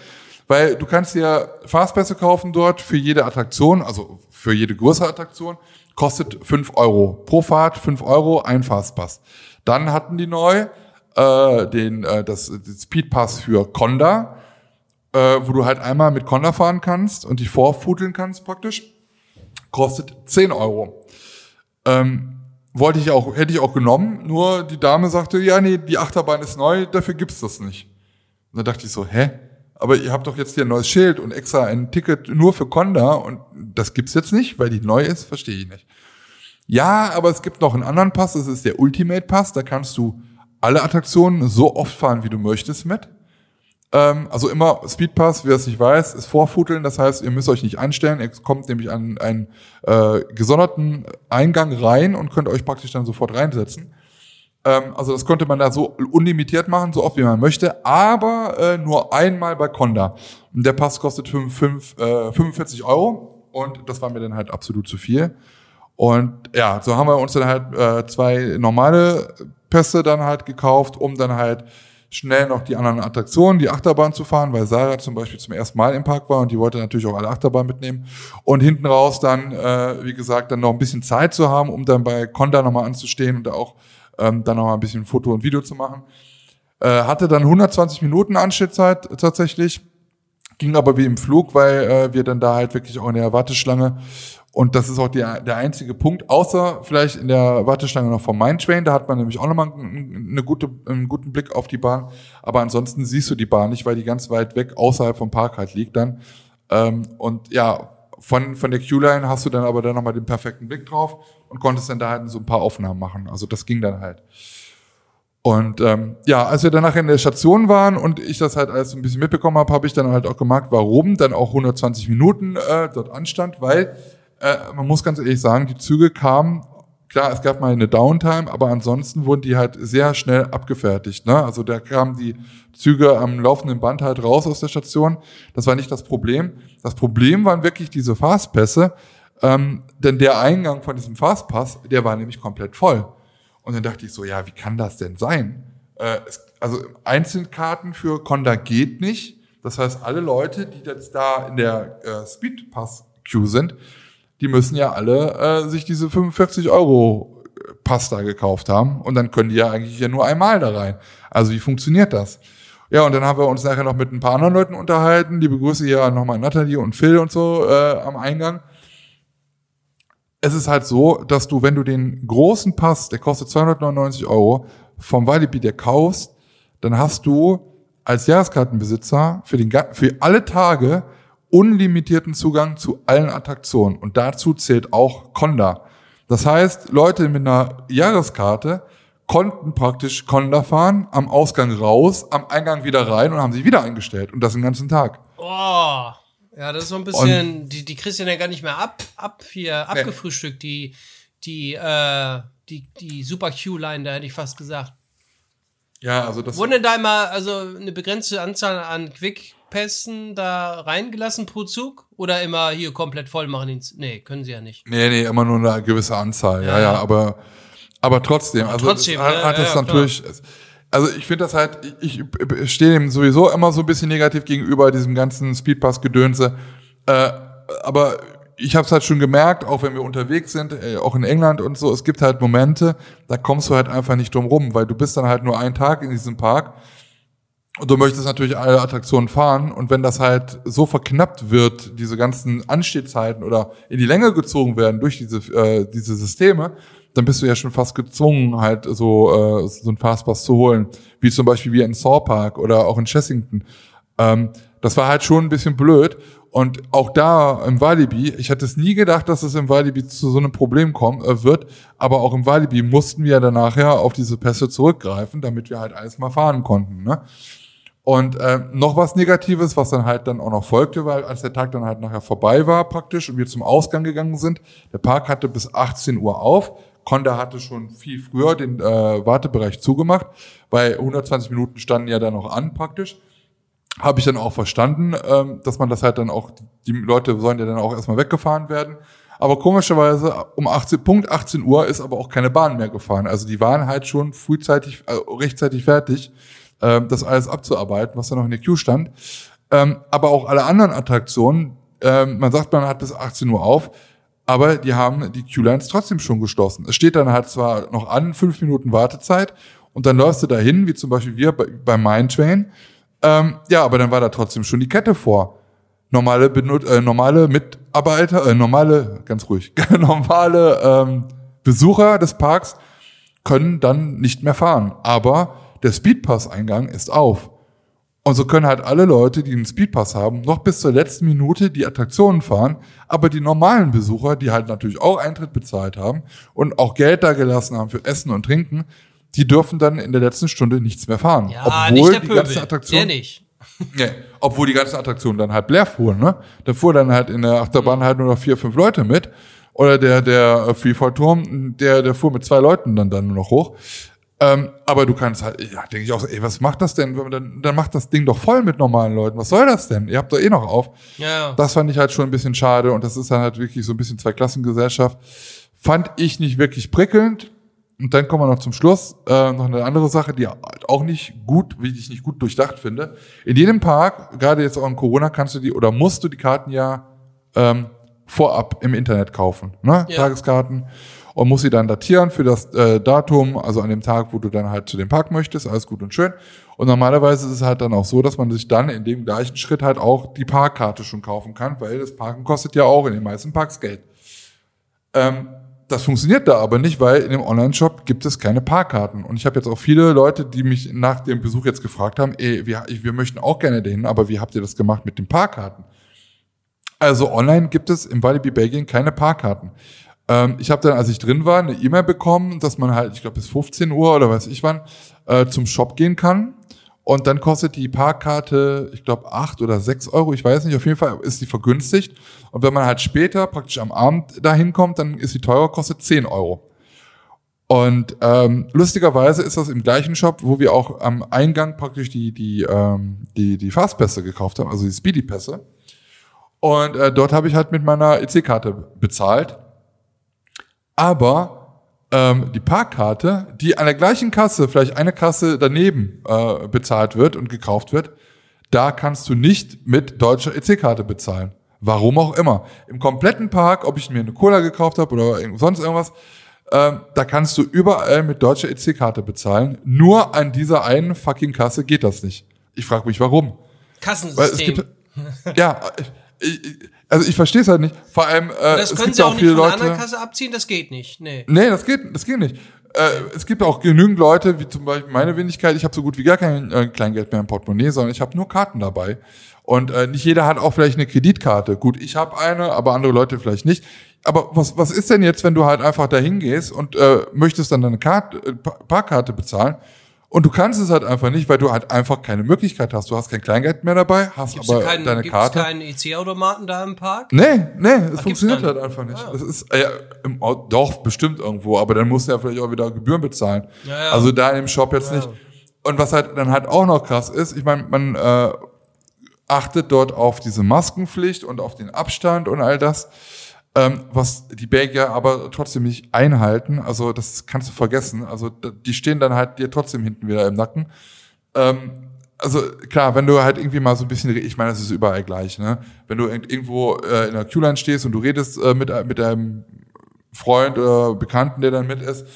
Weil du kannst dir Fastpässe kaufen dort für jede Attraktion, also für jede größere Attraktion, kostet fünf Euro. Pro Fahrt fünf Euro, ein Fastpass. Dann hatten die neu äh, den, äh, das, das Speedpass für Conda, äh, wo du halt einmal mit Conda fahren kannst und dich vorfudeln kannst praktisch. Kostet zehn Euro. Ähm, wollte ich auch, hätte ich auch genommen, nur die Dame sagte, ja, nee, die Achterbahn ist neu, dafür gibt's das nicht. Und da dachte ich so, hä? Aber ihr habt doch jetzt hier ein neues Schild und extra ein Ticket nur für Conda und das gibt's jetzt nicht, weil die neu ist, verstehe ich nicht. Ja, aber es gibt noch einen anderen Pass, das ist der Ultimate Pass, da kannst du alle Attraktionen so oft fahren, wie du möchtest mit. Ähm, also immer Speedpass, wer es nicht weiß, ist Vorfuteln. Das heißt, ihr müsst euch nicht anstellen. Ihr kommt nämlich an einen äh, gesonderten Eingang rein und könnt euch praktisch dann sofort reinsetzen. Ähm, also das konnte man da so unlimitiert machen, so oft wie man möchte, aber äh, nur einmal bei Conda. Und der Pass kostet 5, 5, äh, 45 Euro und das war mir dann halt absolut zu viel. Und ja, so haben wir uns dann halt äh, zwei normale Pässe dann halt gekauft, um dann halt schnell noch die anderen Attraktionen, die Achterbahn zu fahren, weil Sarah zum Beispiel zum ersten Mal im Park war und die wollte natürlich auch alle Achterbahn mitnehmen. Und hinten raus dann, äh, wie gesagt, dann noch ein bisschen Zeit zu haben, um dann bei Conda nochmal anzustehen und auch ähm, dann nochmal ein bisschen Foto und Video zu machen. Äh, hatte dann 120 Minuten Anstellzeit tatsächlich, ging aber wie im Flug, weil äh, wir dann da halt wirklich auch in der Warteschlange und das ist auch die, der einzige Punkt, außer vielleicht in der Warteschlange noch vom Mindtrain, da hat man nämlich auch nochmal eine gute, einen guten Blick auf die Bahn. Aber ansonsten siehst du die Bahn nicht, weil die ganz weit weg außerhalb vom Park halt liegt dann. Ähm, und ja, von, von der Q-Line hast du dann aber dann nochmal den perfekten Blick drauf und konntest dann da halt so ein paar Aufnahmen machen. Also das ging dann halt. Und ähm, ja, als wir danach in der Station waren und ich das halt alles ein bisschen mitbekommen habe, habe ich dann halt auch gemerkt, warum dann auch 120 Minuten äh, dort anstand, weil äh, man muss ganz ehrlich sagen, die Züge kamen, klar, es gab mal eine Downtime, aber ansonsten wurden die halt sehr schnell abgefertigt. Ne? Also da kamen die Züge am laufenden Band halt raus aus der Station. Das war nicht das Problem. Das Problem waren wirklich diese Fastpässe, ähm, denn der Eingang von diesem Fastpass, der war nämlich komplett voll. Und dann dachte ich so, ja, wie kann das denn sein? Äh, es, also Einzelkarten für Conda geht nicht. Das heißt, alle Leute, die jetzt da in der äh, Speedpass-Queue sind, die müssen ja alle äh, sich diese 45 Euro Pasta gekauft haben und dann können die ja eigentlich ja nur einmal da rein. Also wie funktioniert das? Ja, und dann haben wir uns nachher noch mit ein paar anderen Leuten unterhalten. Die begrüße hier nochmal Nathalie und Phil und so äh, am Eingang. Es ist halt so, dass du, wenn du den großen Pass, der kostet 299 Euro, vom Walibi der kaufst, dann hast du als Jahreskartenbesitzer für, den, für alle Tage unlimitierten Zugang zu allen Attraktionen. Und dazu zählt auch Conda. Das heißt, Leute mit einer Jahreskarte konnten praktisch Conda fahren, am Ausgang raus, am Eingang wieder rein und haben sich wieder eingestellt. Und das den ganzen Tag. Oh. Ja, das ist so ein bisschen, und die, die kriegst du ja gar nicht mehr ab, ab hier, abgefrühstückt, die, die, äh, die, die Super Q-Line, da hätte ich fast gesagt. Ja, also das. Wurden denn da immer, also eine begrenzte Anzahl an Quick Pässen da reingelassen pro Zug? Oder immer hier komplett voll machen? Nee, können sie ja nicht. Nee, nee, immer nur eine gewisse Anzahl. Ja, ja, ja aber, aber trotzdem. Aber also trotzdem, hat, hat ja, es ja, natürlich. Klar. Also ich finde das halt, ich, ich stehe dem sowieso immer so ein bisschen negativ gegenüber, diesem ganzen Speedpass-Gedönse. Äh, aber ich habe es halt schon gemerkt, auch wenn wir unterwegs sind, äh, auch in England und so, es gibt halt Momente, da kommst du halt einfach nicht drum rum, weil du bist dann halt nur einen Tag in diesem Park du möchtest natürlich alle Attraktionen fahren und wenn das halt so verknappt wird, diese ganzen Anstehzeiten oder in die Länge gezogen werden durch diese, äh, diese Systeme, dann bist du ja schon fast gezwungen, halt so, äh, so ein Fastpass zu holen. Wie zum Beispiel wie in Saw Park oder auch in Chessington. Ähm, das war halt schon ein bisschen blöd. Und auch da im Walibi, ich hatte es nie gedacht, dass es im Walibi zu so einem Problem kommen äh, wird, aber auch im Walibi mussten wir dann nachher auf diese Pässe zurückgreifen, damit wir halt alles mal fahren konnten. Ne? Und äh, noch was Negatives, was dann halt dann auch noch folgte, weil als der Tag dann halt nachher vorbei war praktisch und wir zum Ausgang gegangen sind, der Park hatte bis 18 Uhr auf. Conda hatte schon viel früher den äh, Wartebereich zugemacht, weil 120 Minuten standen ja dann noch an praktisch. Habe ich dann auch verstanden, ähm, dass man das halt dann auch, die Leute sollen ja dann auch erstmal weggefahren werden. Aber komischerweise um 18, Punkt 18 Uhr ist aber auch keine Bahn mehr gefahren. Also die waren halt schon frühzeitig, äh, rechtzeitig fertig ähm, das alles abzuarbeiten, was da noch in der Queue stand. Ähm, aber auch alle anderen Attraktionen, ähm, man sagt, man hat bis 18 Uhr auf, aber die haben die Queue-Lines trotzdem schon geschlossen. Es steht dann halt zwar noch an, fünf Minuten Wartezeit, und dann läufst du dahin, wie zum Beispiel wir bei, bei Mindtrain. Ähm, ja, aber dann war da trotzdem schon die Kette vor. Normale, Benut äh, normale Mitarbeiter, äh, normale, ganz ruhig, <laughs> normale ähm, Besucher des Parks können dann nicht mehr fahren. Aber der Speedpass-Eingang ist auf. Und so können halt alle Leute, die einen Speedpass haben, noch bis zur letzten Minute die Attraktionen fahren, aber die normalen Besucher, die halt natürlich auch Eintritt bezahlt haben und auch Geld da gelassen haben für Essen und Trinken, die dürfen dann in der letzten Stunde nichts mehr fahren. Ja, obwohl nicht der die ganzen Attraktionen. Der nicht. <laughs> Nee, obwohl die ganzen Attraktionen dann halt leer fuhren, ne? Da fuhr dann halt in der Achterbahn mhm. halt nur noch vier, fünf Leute mit. Oder der, der Freefall-Turm, der, der fuhr mit zwei Leuten dann, dann nur noch hoch. Ähm, aber du kannst halt, ja, denke ich auch, ey, was macht das denn? Dann, dann macht das Ding doch voll mit normalen Leuten. Was soll das denn? Ihr habt doch eh noch auf. Ja. Das fand ich halt schon ein bisschen schade und das ist dann halt wirklich so ein bisschen Zweiklassengesellschaft. Fand ich nicht wirklich prickelnd. Und dann kommen wir noch zum Schluss. Äh, noch eine andere Sache, die halt auch nicht gut, wie ich nicht gut durchdacht finde. In jedem Park, gerade jetzt auch in Corona, kannst du die oder musst du die Karten ja ähm, vorab im Internet kaufen. Ne? Ja. Tageskarten. Und musst sie dann datieren für das äh, Datum, also an dem Tag, wo du dann halt zu dem Park möchtest. Alles gut und schön. Und normalerweise ist es halt dann auch so, dass man sich dann in dem gleichen Schritt halt auch die Parkkarte schon kaufen kann, weil das Parken kostet ja auch in den meisten Parks Geld. Ähm, das funktioniert da aber nicht, weil in dem Online-Shop gibt es keine Parkkarten. Und ich habe jetzt auch viele Leute, die mich nach dem Besuch jetzt gefragt haben, ey, wir, wir möchten auch gerne dahin, aber wie habt ihr das gemacht mit den Parkkarten? Also online gibt es im Walibi Belgien keine Parkkarten. Ähm, ich habe dann, als ich drin war, eine E-Mail bekommen, dass man halt, ich glaube bis 15 Uhr oder weiß ich wann, äh, zum Shop gehen kann. Und dann kostet die Parkkarte, ich glaube, acht oder sechs Euro, ich weiß nicht, auf jeden Fall ist die vergünstigt. Und wenn man halt später, praktisch am Abend dahin kommt, dann ist die teurer, kostet 10 Euro. Und ähm, lustigerweise ist das im gleichen Shop, wo wir auch am Eingang praktisch die, die, ähm, die, die Fastpässe gekauft haben, also die Speedy-Pässe. Und äh, dort habe ich halt mit meiner EC-Karte bezahlt. Aber ähm, die Parkkarte, die an der gleichen Kasse, vielleicht eine Kasse daneben äh, bezahlt wird und gekauft wird, da kannst du nicht mit deutscher EC-Karte bezahlen. Warum auch immer. Im kompletten Park, ob ich mir eine Cola gekauft habe oder sonst irgendwas, ähm, da kannst du überall mit deutscher EC-Karte bezahlen. Nur an dieser einen fucking Kasse geht das nicht. Ich frage mich, warum. Weil es Kassensystem. gibt, ja, ich, ich, also ich verstehe es halt nicht. Vor allem, äh, das es können gibt sie auch auch nicht viele von der Leute. anderen Kasse abziehen, das geht nicht. Nee. Nee, das geht, das geht nicht. Äh, es gibt auch genügend Leute, wie zum Beispiel meine Wenigkeit, ich habe so gut wie gar kein äh, Kleingeld mehr im Portemonnaie, sondern ich habe nur Karten dabei. Und äh, nicht jeder hat auch vielleicht eine Kreditkarte. Gut, ich habe eine, aber andere Leute vielleicht nicht. Aber was, was ist denn jetzt, wenn du halt einfach dahin gehst und äh, möchtest dann deine Karte, äh, Pa- Parkkarte bezahlen und du kannst es halt einfach nicht, weil du halt einfach keine Möglichkeit hast. Du hast kein Kleingeld mehr dabei, hast Gibt's aber keinen, deine gibt's Karte. keinen EC-Automaten da im Park? Nee, nee, es funktioniert gar halt einfach nicht. Das ist äh, ja, im doch bestimmt irgendwo, aber dann musst du ja vielleicht auch wieder Gebühren bezahlen. Ja, ja. Also da im Shop jetzt nicht. Und was halt dann halt auch noch krass ist, ich meine, man äh, achtet dort auf diese Maskenpflicht und auf den Abstand und all das, ähm, was die Belgier aber trotzdem nicht einhalten. Also das kannst du vergessen. Also die stehen dann halt dir trotzdem hinten wieder im Nacken. Ähm, also klar, wenn du halt irgendwie mal so ein bisschen, ich meine, das ist überall gleich, ne? Wenn du irg- irgendwo äh, in der Queue-Line stehst und du redest äh, mit, mit deinem Freund oder Bekannten, der dann mit ist,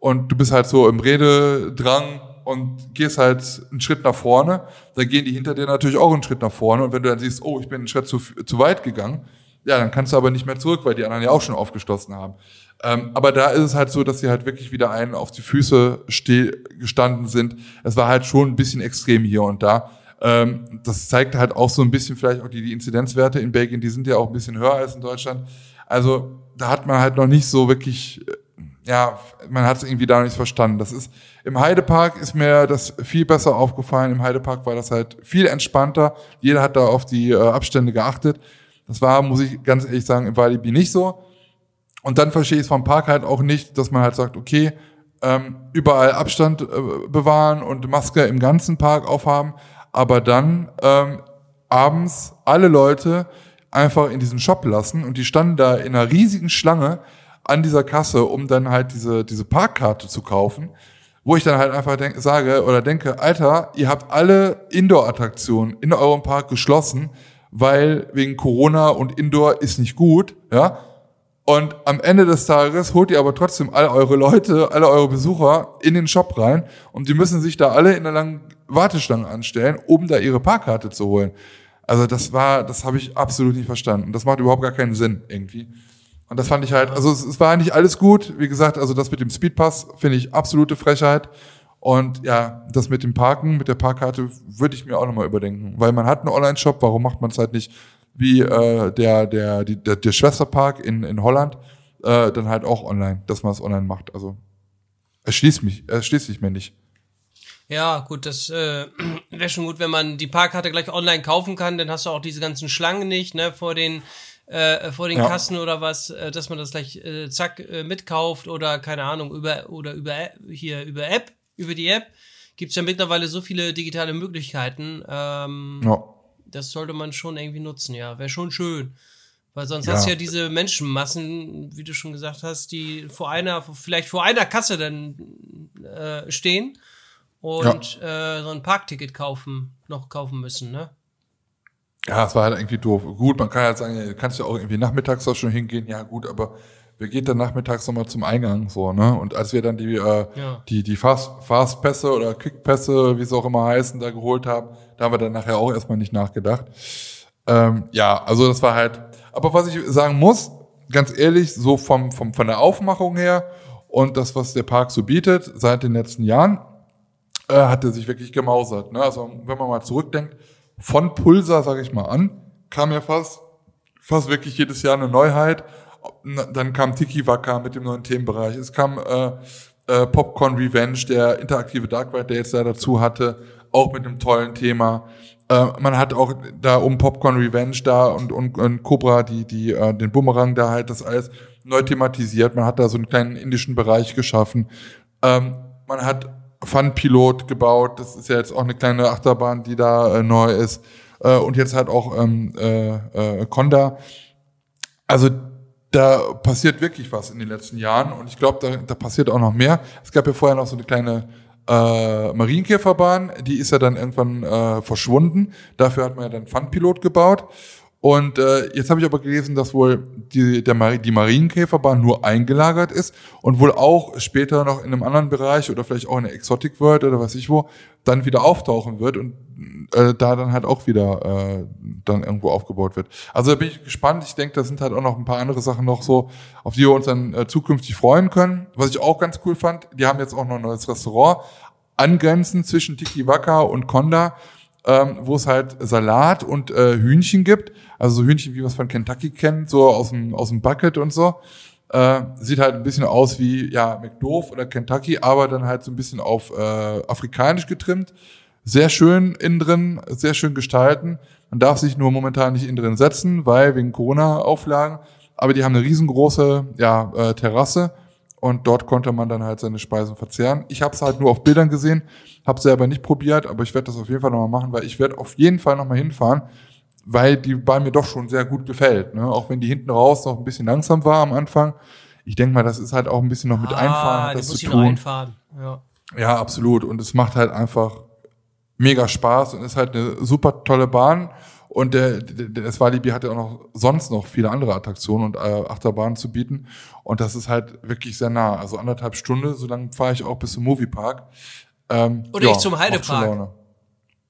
und du bist halt so im Rededrang und gehst halt einen Schritt nach vorne, dann gehen die hinter dir natürlich auch einen Schritt nach vorne. Und wenn du dann siehst, oh, ich bin einen Schritt zu, zu weit gegangen, ja, dann kannst du aber nicht mehr zurück, weil die anderen ja auch schon aufgeschlossen haben. Ähm, aber da ist es halt so, dass sie halt wirklich wieder einen auf die Füße gestanden sind. Es war halt schon ein bisschen extrem hier und da. Ähm, das zeigt halt auch so ein bisschen vielleicht auch die, die Inzidenzwerte in Belgien, die sind ja auch ein bisschen höher als in Deutschland. Also da hat man halt noch nicht so wirklich, äh, ja, man hat es irgendwie da nicht verstanden. Das ist, im Heidepark ist mir das viel besser aufgefallen. Im Heidepark war das halt viel entspannter. Jeder hat da auf die äh, Abstände geachtet. Das war, muss ich ganz ehrlich sagen, im Walibi nicht so. Und dann verstehe ich es vom Park halt auch nicht, dass man halt sagt, okay, ähm, überall Abstand äh, bewahren und Maske im ganzen Park aufhaben, aber dann ähm, abends alle Leute einfach in diesen Shop lassen und die standen da in einer riesigen Schlange an dieser Kasse, um dann halt diese, diese Parkkarte zu kaufen, wo ich dann halt einfach denk, sage oder denke, Alter, ihr habt alle Indoor-Attraktionen in eurem Park geschlossen, weil wegen Corona und Indoor ist nicht gut, ja, und am Ende des Tages holt ihr aber trotzdem all eure Leute, alle eure Besucher in den Shop rein und die müssen sich da alle in einer langen Warteschlange anstellen, um da ihre Parkkarte zu holen. Also das war, das habe ich absolut nicht verstanden. Das macht überhaupt gar keinen Sinn irgendwie. Und das fand ich halt, also es, es war nicht alles gut. Wie gesagt, also das mit dem Speedpass finde ich absolute Frechheit. Und ja, das mit dem Parken, mit der Parkkarte würde ich mir auch nochmal überdenken. Weil man hat einen Online-Shop, warum macht man es halt nicht wie äh, der, der, die, der, der Schwesterpark in, in Holland, äh, dann halt auch online, dass man es online macht. Also erschließt mich, erschließt sich mir nicht. Ja, gut, das äh, <clears throat> wäre schon gut, wenn man die Parkkarte gleich online kaufen kann, dann hast du auch diese ganzen Schlangen nicht, ne, vor den äh, vor den Ja. Kassen oder was, äh, dass man das gleich äh, zack äh, mitkauft oder keine Ahnung über oder über App- hier über App, über die App gibt's ja mittlerweile so viele digitale Möglichkeiten. Ähm, Ja. Das sollte man schon irgendwie nutzen, ja, wäre schon schön. Weil sonst Ja. hast du ja diese Menschenmassen, wie du schon gesagt hast, die vor einer, vielleicht vor einer Kasse dann äh, stehen und äh, so ein Parkticket kaufen, noch kaufen müssen, ne? Ja, es war halt irgendwie doof. Gut, man kann halt sagen, ja, du kannst ja auch irgendwie nachmittags auch schon hingehen. Ja, gut, aber wer geht dann nachmittags nochmal zum Eingang so, ne? Und als wir dann die, äh, Ja. die, die Fast, Fastpässe oder Quickpässe, wie sie auch immer heißen, da geholt haben, da haben wir dann nachher auch erstmal nicht nachgedacht. Ähm, ja, also das war halt, aber was ich sagen muss, ganz ehrlich, so vom, vom, von der Aufmachung her und das, was der Park so bietet seit den letzten Jahren, äh, hat er sich wirklich gemausert. Ne? Also wenn man mal zurückdenkt, von Pulsar, sage ich mal, an, kam ja fast, fast wirklich jedes Jahr eine Neuheit. Dann kam Tiki Waka mit dem neuen Themenbereich. Es kam äh, äh, Popcorn Revenge, der interaktive Dark Ride, der jetzt da dazu hatte, auch mit einem tollen Thema. Äh, man hat auch da um Popcorn Revenge da und, und, und Cobra, die, die, äh, den Bumerang da halt das alles neu thematisiert. Man hat da so einen kleinen indischen Bereich geschaffen. Ähm, man hat Fun Pilot gebaut. Das ist ja jetzt auch eine kleine Achterbahn, die da äh, neu ist. Äh, und jetzt halt auch ähm, äh, äh, Conda. Also da passiert wirklich was in den letzten Jahren und ich glaube, da, da passiert auch noch mehr. Es gab ja vorher noch so eine kleine äh, Marienkäferbahn, die ist ja dann irgendwann äh, verschwunden. Dafür hat man ja dann Funpilot gebaut. Und äh, jetzt habe ich aber gelesen, dass wohl die, der Mari die Marienkäferbahn nur eingelagert ist und wohl auch später noch in einem anderen Bereich oder vielleicht auch in der Exotic World oder weiß ich wo, dann wieder auftauchen wird und äh, da dann halt auch wieder äh, dann irgendwo aufgebaut wird. Also da bin ich gespannt. Ich denke, da sind halt auch noch ein paar andere Sachen noch so, auf die wir uns dann äh, zukünftig freuen können. Was ich auch ganz cool fand, die haben jetzt auch noch ein neues Restaurant angrenzend zwischen Tiki Waka und Conda, ähm, wo es halt Salat und äh, Hühnchen gibt. Also so Hühnchen, wie man es von Kentucky kennt, so aus dem, aus dem Bucket und so. Äh, sieht halt ein bisschen aus wie ja McDoof oder Kentucky, aber dann halt so ein bisschen auf äh, afrikanisch getrimmt. Sehr schön innen drin, sehr schön gestalten. Man darf sich nur momentan nicht innen drin setzen, weil wegen Corona-Auflagen. Aber die haben eine riesengroße ja, äh, Terrasse und dort konnte man dann halt seine Speisen verzehren. Ich habe es halt nur auf Bildern gesehen, habe selber nicht probiert, aber ich werde das auf jeden Fall nochmal machen, weil ich werde auf jeden Fall nochmal hinfahren, weil die Bahn mir doch schon sehr gut gefällt. Ne? Auch wenn die hinten raus noch ein bisschen langsam war am Anfang. Ich denke mal, das ist halt auch ein bisschen noch mit Einfahren, Ah, die das muss zu tun. einfahren. Ja. Ja, absolut. Und es macht halt einfach mega Spaß und ist halt eine super tolle Bahn. Und der, der, das Walibi hat ja auch noch sonst noch viele andere Attraktionen und äh, Achterbahnen zu bieten. Und das ist halt wirklich sehr nah. Also anderthalb Stunden, so lange fahre ich auch bis zum Moviepark. Ähm, Oder ich zum Heidepark.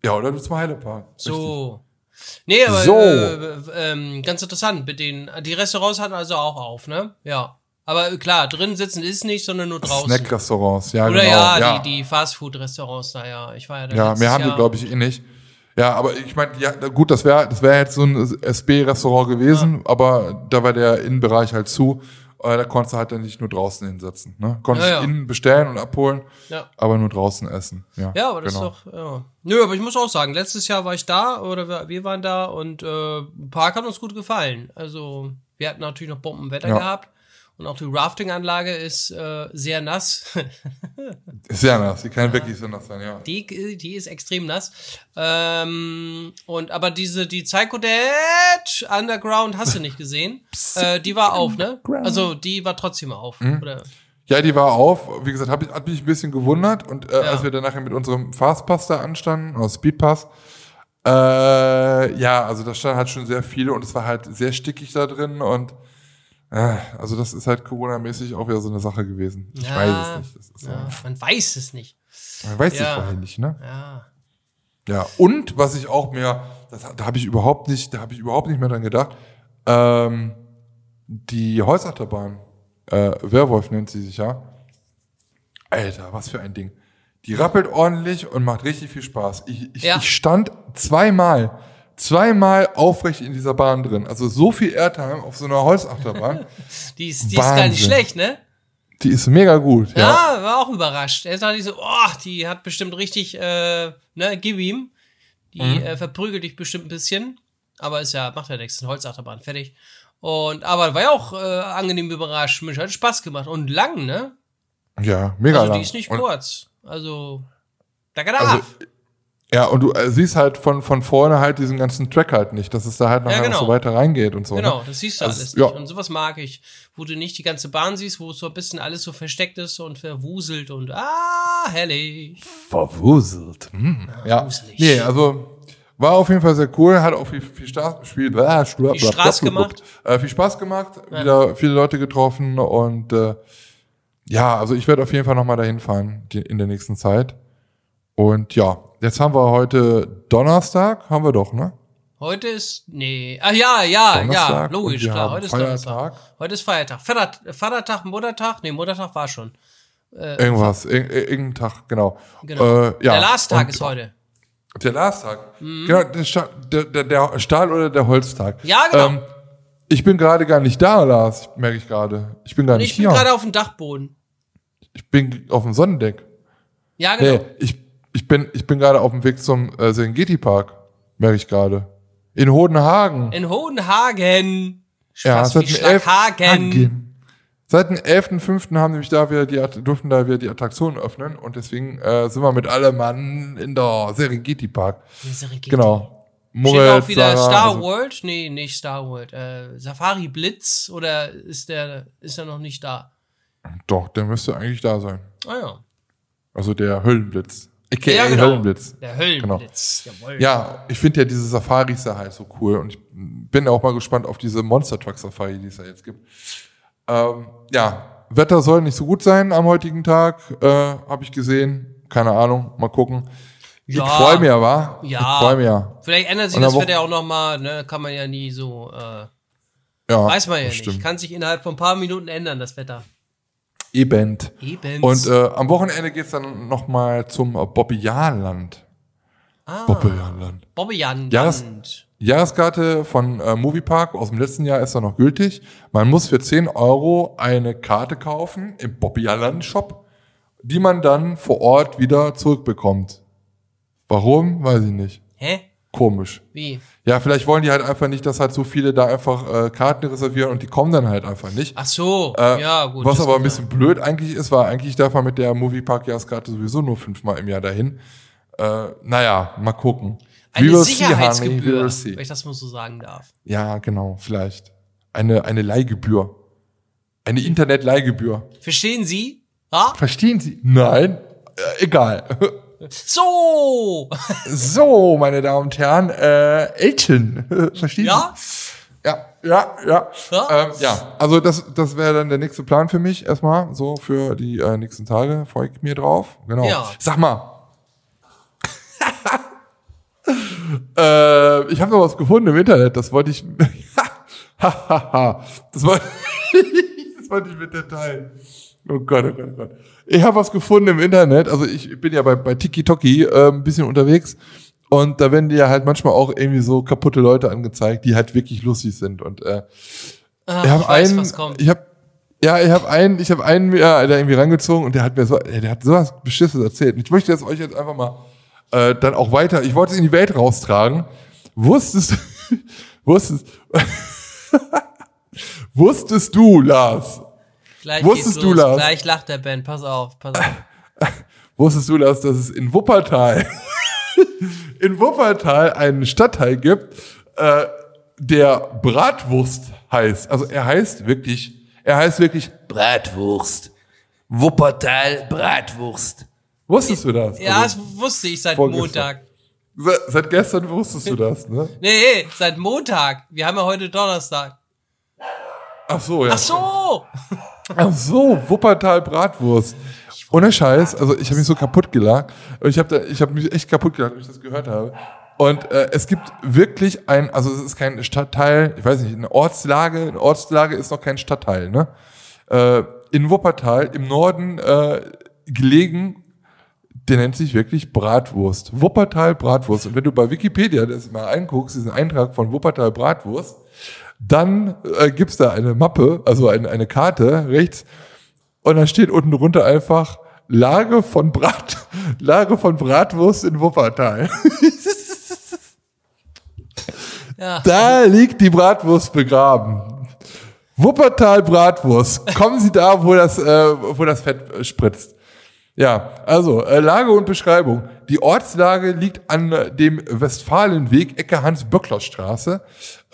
Ja, oder du zum Heidepark. So. Nee, aber So. Äh, ähm, ganz interessant mit den. Die Restaurants hatten also auch auf, ne? Ja. Aber äh, klar, drin sitzen ist nicht, sondern nur draußen. Snack-Restaurants, ja, Oder genau. ja, ja. die, die Fastfood-Restaurants da, ja. Ich war ja da Ja, mehr haben die, glaube ich, eh nicht. Ja, aber ich meine, ja, gut, das wäre das wäre jetzt so ein SB-Restaurant gewesen, aber da war der Innenbereich halt zu. Äh, da konntest du halt dann nicht nur draußen hinsetzen. Ne? Konntest Ja, ja. innen bestellen und abholen, Ja. aber nur draußen essen. Ja, Ja, aber das genau. ist doch, ja. Nö, aber ich muss auch sagen, letztes Jahr war ich da oder wir, waren da und äh, Park hat uns gut gefallen. Also, wir hatten natürlich noch Bombenwetter gehabt und auch die Rafting-Anlage ist äh, sehr nass. Sehr nass. Die kann wirklich so nass sein, ja. die, die ist extrem nass. Ähm, und aber diese, die Psycho Dad Underground hast du nicht gesehen. äh, die war auf, ne? Also, die war trotzdem auf. Mhm. Oder? Ja, die war auf. Wie gesagt, hab ich, hat mich ein bisschen gewundert. Und äh, Ja. als wir dann nachher mit unserem Fastpass da anstanden, oder Speedpass, äh, ja, also da stand halt schon sehr viele und es war halt sehr stickig da drin und also das ist halt Corona-mäßig auch wieder so eine Sache gewesen. Ich Ja, weiß es nicht. Ja, ja. man weiß es nicht. Man weiß es Ja. vorher nicht, ne? Ja. Ja, und was ich auch mehr, das, da habe ich überhaupt nicht, da habe ich überhaupt nicht mehr dran gedacht, ähm, die Holzachterbahn, äh, Werwolf nennt sie sich ja. Alter, was für ein Ding. Die rappelt ordentlich und macht richtig viel Spaß. Ich, ich, Ja. ich stand zweimal, zweimal aufrecht in dieser Bahn drin. Also so viel Airtime auf so einer Holzachterbahn. <laughs> Die ist, die ist gar nicht schlecht, ne? die ist mega gut. Ja. Ja, war auch überrascht. Er dachte so, oh, die hat bestimmt richtig, äh, ne, gib ihm. Die Mhm. äh, verprügelt dich bestimmt ein bisschen. Aber ist ja, macht ja nichts, eine Holzachterbahn, fertig. Und, aber war ja auch äh, angenehm überrascht. Mensch, hat Spaß gemacht. Und lang, ne? Ja, mega Also lang. die ist nicht kurz. Also, da kann er Also, ab. Ja, und du äh, siehst halt von, von vorne halt diesen ganzen Track halt nicht, dass es da halt nachher genau. noch so weiter reingeht und so. Genau, Ne? das siehst du Also, alles ja. nicht. Und sowas mag ich, wo du nicht die ganze Bahn siehst, wo so ein bisschen alles so versteckt ist und verwuselt und ah, herrlich. Verwuselt. Hm. Ja. wuselig. Nee, also war auf jeden Fall sehr cool, hat auch viel, viel, Spaß, viel, äh, viel, Spaß gemacht. Äh, viel Spaß gemacht, wieder viele Leute getroffen und äh, ja, also ich werde auf jeden Fall nochmal dahin fahren die, in der nächsten Zeit. Und ja, jetzt haben wir heute Donnerstag, haben wir doch, ne? Heute ist, nee, ah ja, ja, ja, Donnerstag logisch, und wir klar, heute ist Feiertag. Donnerstag. Heute ist Feiertag. Vater, Vatertag, Muttertag, nee, Muttertag war schon. Irgendwas, ir ir- irgendein Tag, genau. Genau. Äh, ja. Der Last-Tag ist heute. Der Last-Tag. Genau, der, der, der, Stahl- oder der Holztag. Ja, genau. Ähm, ich bin gerade gar nicht da, Lars, merke ich gerade. Ich bin gar Und nicht ich bin hier. gerade auf dem Dachboden. Ich bin auf dem Sonnendeck. Ja, genau. Nee, ich, ich bin, ich bin gerade auf dem Weg zum äh, Serengeti Park, merke ich gerade. In Hodenhagen. In Hohenhagen. ja, wie dem 11. Schlaghagen. Hagen. Seit dem 11.05. haben nämlich da wieder die, durften da wieder die Attraktionen öffnen und deswegen äh, sind wir mit allem Mann in der Serengeti Park. Serengeti. Genau. Steht Moritz, auch wieder Sarah, Star also- World? Nee, nicht Star World. Äh, Safari Blitz oder ist der, ist er noch nicht da? Doch, der müsste eigentlich da sein. Ah ja. Also der Höllenblitz. AKA Ja, genau. Höllenblitz. Der Höllenblitz. Jawohl. Ja, ich finde ja diese Safaris da halt so cool und ich bin auch mal gespannt auf diese Monster Truck Safari, die es da jetzt gibt. Ähm, ja, Wetter soll nicht so gut sein am heutigen Tag, äh, habe ich gesehen. Keine Ahnung, mal gucken. Ja. Ich freue mich, wa? Ja. Ich freue mich. ja. Vielleicht ändert sich das Wetter auch noch mal, ne? Kann man ja nie so, äh, Ja, weiß man ja nicht. stimmt. Kann sich innerhalb von ein paar Minuten ändern, das Wetter. Eben. Eben. Und äh, am Wochenende geht's dann noch mal zum äh, Bobbejaanland. ah, Bobbejaanland. Bobbejan. Jahres- Jahreskarte von äh, Moviepark aus dem letzten Jahr ist da noch gültig. Man muss für 10 Euro eine Karte kaufen im Bobbejaanland Shop, die man dann vor Ort wieder zurückbekommt. Warum? Weiß ich nicht. Hä? Komisch. Wie? Ja, vielleicht wollen die halt einfach nicht, dass halt so viele da einfach äh, Karten reservieren und die kommen dann halt einfach nicht. Ach so. Äh, ja, gut. Was aber ein bisschen blöd eigentlich ist, war eigentlich darf man mit der Moviepark-Jahreskarte sowieso nur fünfmal im Jahr dahin. Äh, naja, mal gucken. Eine We will see, honey, Sicherheitsgebühr, see. wenn ich das mal so sagen darf. Ja, genau, vielleicht. Eine, eine Leihgebühr. Eine Internetleihgebühr. Verstehen Sie? Ja? Verstehen Sie? Nein? Äh, egal. <laughs> So! so, meine Damen und Herren, äh, Elton. <laughs> Verstehen Ja? Sie? Ja, ja, ja. Ja? Ähm, ja, also das, das wäre dann der nächste Plan für mich erstmal, so für die äh, nächsten Tage. Ich mir drauf. Genau. Ja. Sag mal. <laughs> äh, ich habe noch was gefunden im Internet, das wollte ich. <laughs> das wollte das wollte ich mit dir teilen. Oh Gott, oh Gott, oh Gott. Ich habe was gefunden im Internet. Also ich bin ja bei, bei TikToki äh, ein bisschen unterwegs. Und da werden dir ja halt manchmal auch irgendwie so kaputte Leute angezeigt, die halt wirklich lustig sind. Und äh, Ach, ich habe weiß, einen, kommt. ich habe ja, ich habe einen, ich habe einen ja, der irgendwie rangezogen und der hat mir so, der hat sowas Beschisses erzählt. Und ich möchte das euch jetzt einfach mal äh, dann auch weiter, ich wollte es in die Welt raustragen. Wusstest, <laughs> wusstest, <laughs> wusstest du, Lars, Gleich Wusstest du. Lars? Gleich lacht der Ben. Pass auf, pass auf. <laughs> wusstest du, Lars, dass es in Wuppertal, <laughs> in Wuppertal einen Stadtteil gibt, äh, der Bratwurst heißt. Also er heißt wirklich, er heißt wirklich Bratwurst. Wuppertal Bratwurst. Wusstest du das? Ja, Also, das wusste ich seit vorgestern. Montag. se- seit gestern wusstest du das, ne? <laughs> Nee, seit Montag. Wir haben ja heute Donnerstag. Ach so, ja. Ach so! Ach so, Wuppertal Bratwurst. Ohne Scheiß, also ich habe mich so kaputt gelacht. Ich habe hab mich echt kaputt gelacht, als ich das gehört habe. Und äh, es gibt wirklich ein, also es ist kein Stadtteil, ich weiß nicht, eine Ortslage, eine Ortslage ist noch kein Stadtteil, ne? Äh, in Wuppertal im Norden äh, gelegen, der nennt sich wirklich Bratwurst. Wuppertal Bratwurst. Und wenn du bei Wikipedia das mal anguckst, diesen Eintrag von Wuppertal Bratwurst, dann äh, gibt's da eine Mappe, also eine, eine Karte rechts, und dann steht unten drunter einfach Lage von Brat, <laughs> Lage von Bratwurst in Wuppertal. <laughs> Ja. Da liegt die Bratwurst begraben. Wuppertal Bratwurst. Kommen Sie da, wo das, äh, wo das Fett äh, spritzt. Ja, also äh, Lage und Beschreibung. Die Ortslage liegt an dem Westfalenweg, Ecke Hans-Böckler-Straße.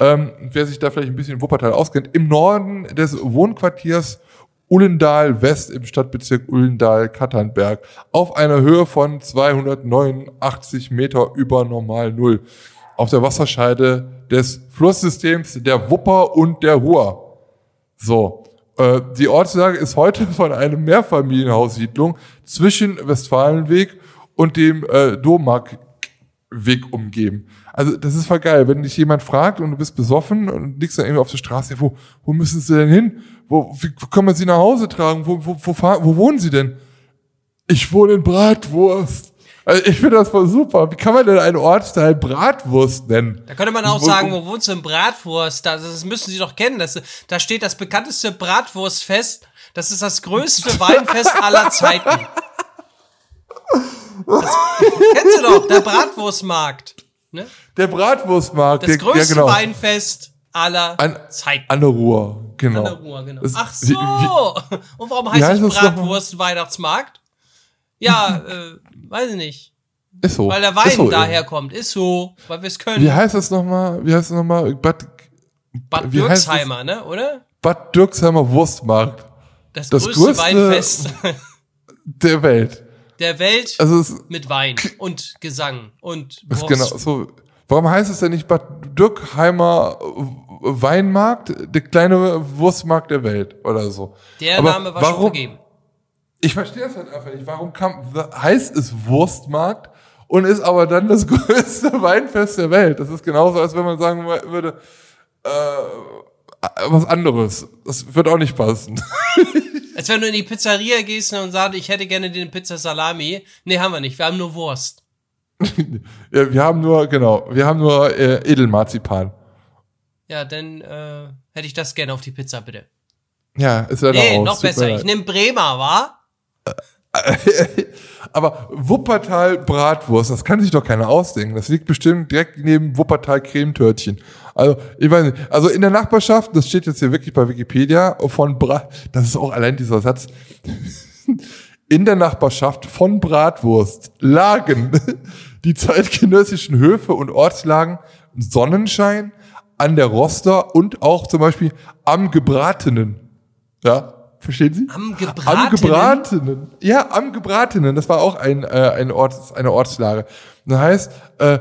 Ähm, wer sich da vielleicht ein bisschen in Wuppertal auskennt, im Norden des Wohnquartiers Ullendal West im Stadtbezirk Ullendal-Katternberg auf einer Höhe von 289 Meter über Normal Null auf der Wasserscheide des Flusssystems der Wupper und der Ruhr. So, äh, die Ortslage ist heute <laughs> von einer Mehrfamilienhaussiedlung zwischen Westfalenweg und dem äh, Domarkweg umgeben. Also das ist voll geil, wenn dich jemand fragt und du bist besoffen und liegst dann irgendwie auf der Straße, ja, wo, wo müssen sie denn hin? Wo, wie, wo können wir sie nach Hause tragen? Wo, wo, wo, wo wohnen sie denn? Ich wohne in Bratwurst. Also ich finde das voll super. Wie kann man denn einen Ortsteil Bratwurst nennen? Da könnte man auch sagen, wo wohnst du in Bratwurst? Das, das müssen Sie doch kennen. Das, da steht das bekannteste Bratwurstfest. Das ist das größte <laughs> Weinfest aller Zeiten. Das, kennst du doch, der Bratwurstmarkt. Ne? Der Bratwurstmarkt. Das der, größte ja, genau. Weinfest aller An, Zeiten. An der Ruhr, genau. An der Ruhr, genau. Das- Ach so. wie- Und warum heißt heißt es das nochmal? Bratwurst Weihnachtsmarkt? Ja, <laughs> äh, weiß ich nicht. Ist so. Weil der Wein so, daher kommt. Ist so, weil wir es können. Wie heißt das nochmal? Wie heißt das nochmal? Bad, Bad Dürksheimer, ne, oder? Bad Dürksheimer Wurstmarkt Das, Das größte größte- Weinfest <laughs> der Welt. Der Welt Also ist mit Wein und Gesang und ist Wurst. genau so. Warum heißt es denn nicht Bad Dürkheimer Weinmarkt, der kleine Wurstmarkt der Welt oder so? Der Aber Name war schon warum- vergeben. Ich verstehe es halt einfach nicht. Warum kam, heißt es Wurstmarkt und ist aber dann das <laughs> größte Weinfest der Welt? Das ist genauso, als wenn man sagen würde, äh, was anderes. Das wird auch nicht passen. <laughs> Als wenn du in die Pizzeria gehst und sagst, ich hätte gerne den Pizza Salami. Nee, haben wir nicht. Wir haben nur Wurst. <laughs> ja, wir haben nur, genau, wir haben nur äh, Edelmarzipan. Ja, dann äh, hätte ich das gerne auf die Pizza, bitte. Ja, ist leider Nee, noch mir besser. Ich nehme Bremer, wa? <laughs> Aber Wuppertal Bratwurst, das kann sich doch keiner ausdenken. Das liegt bestimmt direkt neben Wuppertal Cremetörtchen. Also, ich weiß nicht, also in der Nachbarschaft, das steht jetzt hier wirklich bei Wikipedia, von Brat, das ist auch allein dieser Satz. <laughs> In der Nachbarschaft von Bratwurst lagen <laughs> die zeitgenössischen Höfe und Ortslagen Sonnenschein, an der Roster und auch zum Beispiel am Gebratenen. Ja, verstehen Sie? Am Am Gebratenen? Gebratenen. Ja, am Gebratenen. Das war auch ein, äh, ein Ort, eine Ortslage. Das heißt, äh,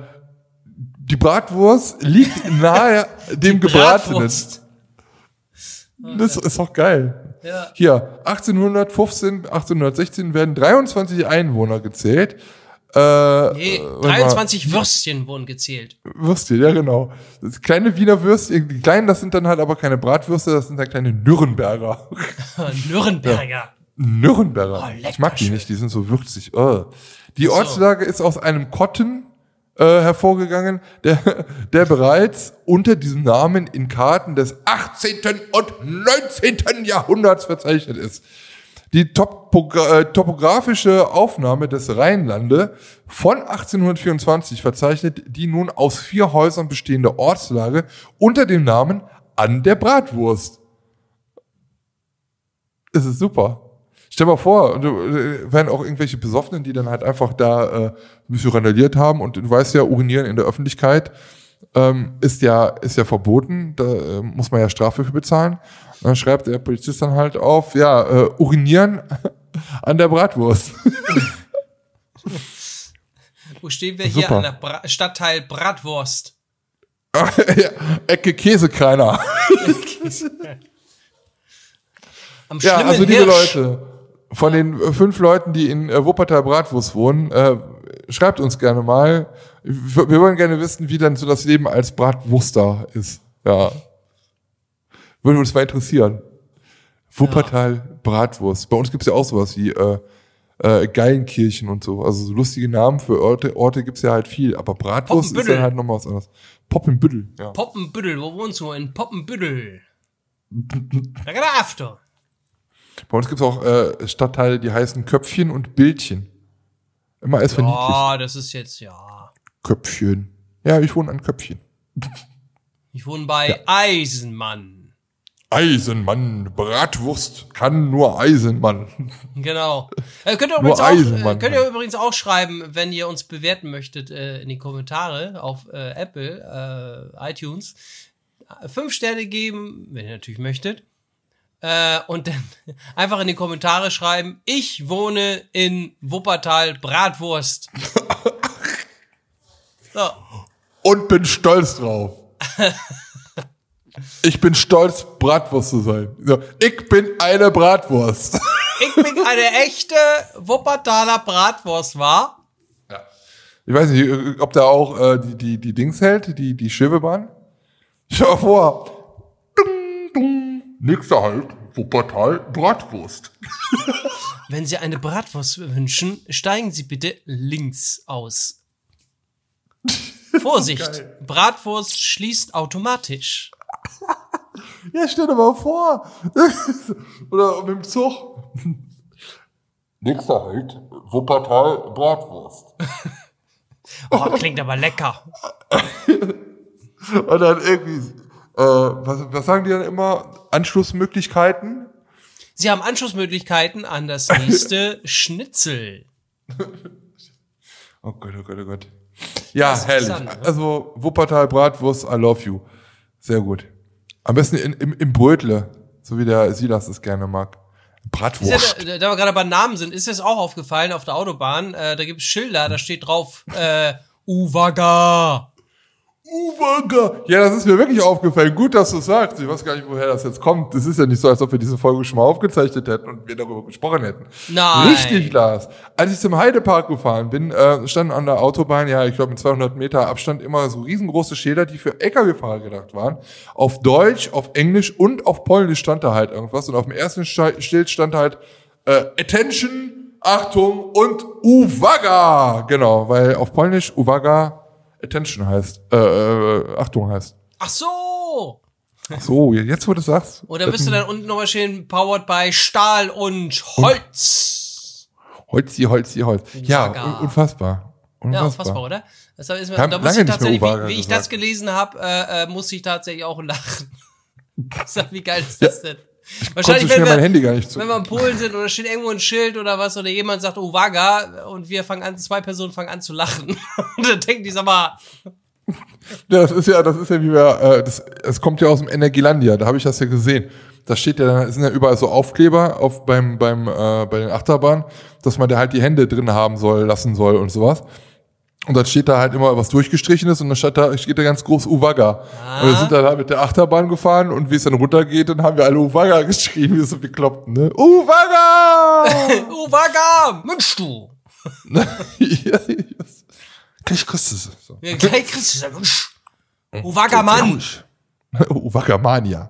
die Bratwurst liegt <laughs> nahe dem Gebratenen. Bratwurst. Das ist doch geil. Ja. Hier, 1815, 1816 werden 23 Einwohner gezählt. Äh, Nee, äh, warte mal. 23 Würstchen wurden gezählt. Würstchen, ja genau. Das kleine Wiener Würstchen, die kleinen, das sind dann halt aber keine Bratwürste, das sind dann kleine Nürnberger. <laughs> Nürnberger. Nürnberger. Oh, lecker ich mag die schön. nicht, die sind so würzig. Oh. Die so. Ortslage ist aus einem Kotten äh, hervorgegangen, der, <laughs> der bereits unter diesem Namen in Karten des 18. und 19. Jahrhunderts verzeichnet ist. Die Topogra äh, topografische Aufnahme des Rheinlande von 1824 verzeichnet die nun aus vier Häusern bestehende Ortslage unter dem Namen An der Bratwurst. Das ist super. Stell mal vor, äh, wären auch irgendwelche Besoffenen, die dann halt einfach da äh, ein bisschen randaliert haben und du weißt ja, urinieren in der Öffentlichkeit ähm, ist ja ist ja verboten, da äh, muss man ja Strafe für bezahlen. Und dann schreibt der Polizist dann halt auf, ja, äh, urinieren <laughs> an der Bratwurst. <laughs> Wo stehen wir hier Super. an der Bra Stadtteil Bratwurst? <laughs> ja, Ecke Käsekreiner. Am Ja, also liebe Hirsch. Leute, von den fünf Leuten, die in äh, Wuppertal Bratwurst wohnen, äh, schreibt uns gerne mal. Wir wollen gerne wissen, wie dann so das Leben als Bratwurster ist. Ja. Würde uns mal interessieren. Wuppertal Bratwurst. Bei uns gibt's ja auch sowas wie äh, äh, Geilenkirchen und so. Also so lustige Namen für Orte, Orte gibt's ja halt viel, aber Bratwurst ist dann halt nochmal was anderes. Poppenbüttel, ja. Poppenbüttel, wo wohnst du? In Poppenbüttel. Da geht er after. Bei uns gibt's auch äh, Stadtteile, die heißen Köpfchen und Bildchen. Immer alles verniedlicht. Oh, das ist jetzt, ja. Köpfchen. Ja, ich wohne an Köpfchen. Ich wohne bei Eisenmann. Eisenmann, Bratwurst kann nur Eisenmann. Genau. Äh, könnt, ihr Nur übrigens auch, äh, könnt ihr übrigens auch schreiben, wenn ihr uns bewerten möchtet äh, in die Kommentare auf äh, Apple, äh, iTunes. Fünf Sterne geben, wenn ihr natürlich möchtet. Äh, und dann <laughs> einfach in die Kommentare schreiben, ich wohne in Wuppertal Bratwurst. <laughs> so. Und bin stolz drauf. <laughs> Ich bin stolz, Bratwurst zu sein. Ich bin eine Bratwurst. <laughs> Ich bin eine echte Wuppertaler Bratwurst, war. Ich weiß nicht, ob da auch äh, die, die, die Dings hält, die, die Schwebebahn. Schau vor. Dung, dung. Nächster Halt, Wuppertal, Bratwurst. Wenn Sie eine Bratwurst wünschen, steigen Sie bitte links aus. <laughs> Vorsicht. Bratwurst schließt automatisch. <laughs> Ja, stell dir mal vor. <laughs> Oder mit dem Zug. Nächster Halt, Wuppertal, Bratwurst. Oh, klingt aber lecker. Und dann irgendwie, äh, was, was sagen die dann immer? Anschlussmöglichkeiten? Sie haben Anschlussmöglichkeiten an das nächste Schnitzel. Oh Gott, oh Gott, oh Gott. Ja, herrlich. ne? Also Wuppertal Bratwurst, I love you. Sehr gut. Am besten in, im, im Brötle, so wie der Silas es gerne mag. Ist ja, Bratwurst. da, da wir gerade bei Namen sind, ist das auch aufgefallen auf der Autobahn. Äh, da gibt es Schilder, da steht drauf, äh, Uwaga. Uwaga. Ja, das ist mir wirklich aufgefallen. Gut, dass du sagst. Ich weiß gar nicht, woher das jetzt kommt. Das ist ja nicht so, als ob wir diese Folge schon mal aufgezeichnet hätten und wir darüber gesprochen hätten. Nein. Richtig, Lars. Als ich zum Heidepark gefahren bin, äh, standen an der Autobahn, ja, ich glaube mit 200 Meter Abstand immer so riesengroße Schilder, die für LKW-Fahrer gedacht waren. Auf Deutsch, auf Englisch und auf Polnisch stand da halt irgendwas. Und auf dem ersten Schi- Schild stand halt äh, Attention, Achtung und Uwaga. Genau, weil auf Polnisch Uwaga Attention heißt, äh, äh, Achtung heißt. Ach so. Ach so, jetzt wo du sagst. Oder müsste dann unten nochmal stehen, powered by Stahl und Holz. Holzi, Holzi, Holz. Ja, Uwaga. un unfassbar. Ja, Unfassbar. unfassbar, oder? Das ist da muss ich tatsächlich, wie, wie ich das gelesen habe, äh, äh, muss ich tatsächlich auch lachen. <laughs> Sag, wie geil ist das denn? Konnte schnell mein Handy gar nicht zu. wenn wir in Polen sind oder steht irgendwo ein Schild oder was oder jemand sagt Uwaga und wir fangen an, zwei Personen fangen an zu lachen. <laughs> und dann denken die, sag mal, Ja, das ist ja, das ist ja wie wir, äh, das, es kommt ja aus dem Energielandia, da habe ich das ja gesehen. Da steht ja, da sind ja überall so Aufkleber auf beim beim äh, bei den Achterbahnen, dass man da halt die Hände drin haben soll, lassen soll und sowas. Und dann steht da halt immer was durchgestrichenes und dann steht da, steht da ganz groß Uwaga. Und wir sind dann halt mit der Achterbahn gefahren und wie es dann runtergeht, dann haben wir alle Uwaga <laughs> geschrieben, wie so bekloppt, ne? Uwaga! <laughs> Uwaga, Mensch du. ja, yes. <laughs> Gleich kriegst du es. So. Ja, gleich kriegst du Mensch. Uwaga, Mann. Uwaga-Mania.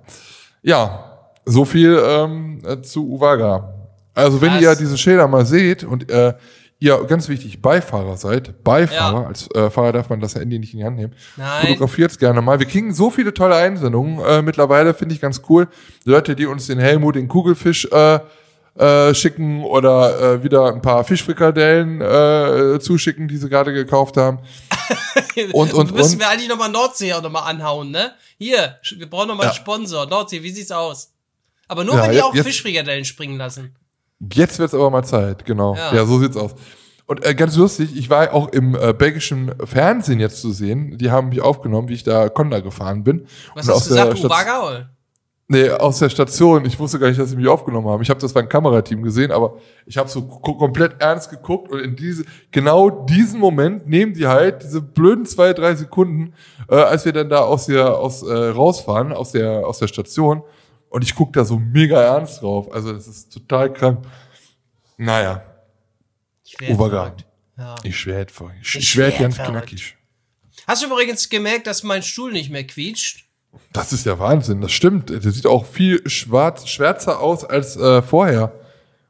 Ja, so viel ähm, äh, zu Uwaga. Also wenn Krass. ihr diese Schilder mal seht und äh, ihr, ganz wichtig, Beifahrer seid, Beifahrer, Ja. als äh, Fahrer darf man das Handy nicht in die Hand nehmen, Nein. fotografiert gerne mal. Wir kriegen so viele tolle Einsendungen äh, mittlerweile, finde ich ganz cool. Leute, die uns den Helmut, den Kugelfisch äh, äh, schicken oder äh, wieder ein paar Fischfrikadellen äh, zuschicken, die sie gerade gekauft haben. <laughs> Und, und, Müssen und. wir eigentlich nochmal Nordsee auch nochmal anhauen, ne? Hier, wir brauchen nochmal Ja. einen Sponsor. Nordsee, wie sieht's aus? Aber nur, Ja, wenn die auch jetzt- Fischfrikadellen springen lassen. Jetzt wird's aber mal Zeit, genau. Ja. Ja, so sieht's aus. Und äh, ganz lustig, ich war auch im äh, belgischen Fernsehen jetzt zu sehen. Die haben mich aufgenommen, wie ich da Conda gefahren bin. Was Und hast du gesagt, Uwaga? Nee, aus der Station. Ich wusste gar nicht, dass sie mich aufgenommen haben. Ich habe das beim Kamerateam gesehen, aber ich habe so ko- komplett ernst geguckt und in diese genau diesen Moment nehmen die halt diese blöden zwei drei Sekunden, äh, als wir dann da aus der aus äh, rausfahren aus der aus der Station und ich guck da so mega ernst drauf. Also das ist total krank. Naja, verrückt. Ja. ich schwert vor. Ich, Ich ich schwert werd ganz verrückt. knackig. Hast du übrigens gemerkt, dass mein Stuhl nicht mehr quietscht? Das ist ja Wahnsinn. Das stimmt. Der sieht auch viel schwarz, schwärzer aus als äh, vorher.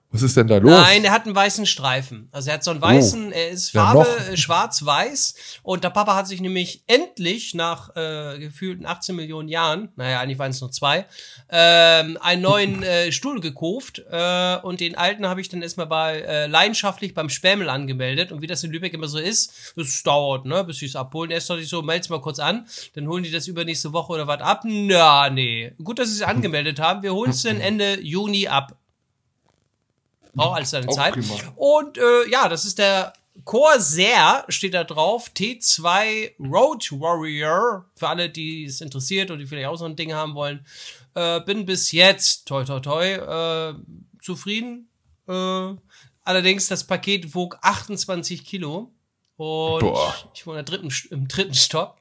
Was ist denn da los? Nein, er hat einen weißen Streifen. Also er hat so einen weißen, er ist Ja, Farbe noch. äh, schwarz-weiß. Und der Papa hat sich nämlich endlich nach äh, gefühlten 18 Millionen Jahren, naja, eigentlich waren es nur zwei, ähm, einen neuen äh, Stuhl gekauft. Äh, und den alten habe ich dann erstmal bei äh, leidenschaftlich beim Spämmel angemeldet. Und wie das in Lübeck immer so ist, es dauert, ne, bis sie es abholen. Erst dachte ich so, meld's mal kurz an, dann holen die das übernächste Woche oder was ab. Na, nee. Gut, dass sie es <laughs> angemeldet haben. Wir holen es dann Ende Juni ab. Auch alles seine Zeit. prima. Und äh, ja, das ist der Corsair, steht da drauf. T2 Road Warrior. Für alle, die es interessiert und die vielleicht auch so ein Ding haben wollen. Äh, bin bis jetzt, toi toi toi, äh, zufrieden. Äh, allerdings, das Paket wog 28 Kilo. Und Boah. ich wohne im dritten, im dritten Stock.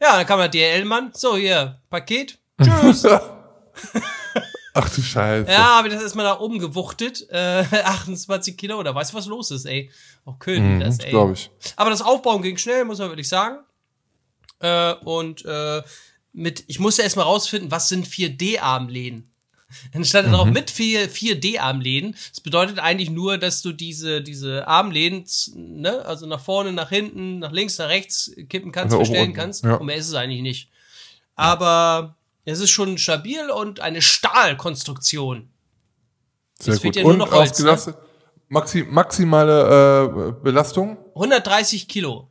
Ja, dann kam der DL-Mann. So, hier, Paket. <laughs> Tschüss. <laughs> Ach du Scheiße. Ja, ich das erstmal nach oben gewuchtet. Äh, <laughs> 28 Kilo, da weißt du, was los ist, ey. Auch Köln, das, ey. glaube Mhm, ich. Aber das Aufbauen ging schnell, muss man wirklich sagen. Äh, und äh, mit, ich musste erstmal rausfinden, was sind 4D-Armlehnen. Dann stand da Mhm. drauf mit 4, 4D-Armlehnen. Das bedeutet eigentlich nur, dass du diese, diese Armlehnen, ne, also nach vorne, nach hinten, nach links, nach rechts kippen kannst, Also oben, verstellen unten, kannst. ja. Und mehr ist es eigentlich nicht. Aber es ist schon stabil und eine Stahlkonstruktion. Sehr fehlt gut. ja Und Holz, ausgelastet. Maxi maximale äh, Belastung? 130 Kilo.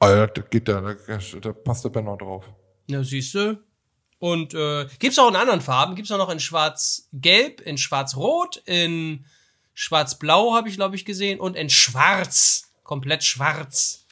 Ah, ja, da geht da, da, da passt der Benner drauf. Ja, siehst du. Und äh, gibt's auch in anderen Farben. Gibt's auch noch in Schwarz-Gelb, in Schwarz-Rot, in Schwarz-Blau habe ich, glaube ich, gesehen und in Schwarz. Komplett schwarz.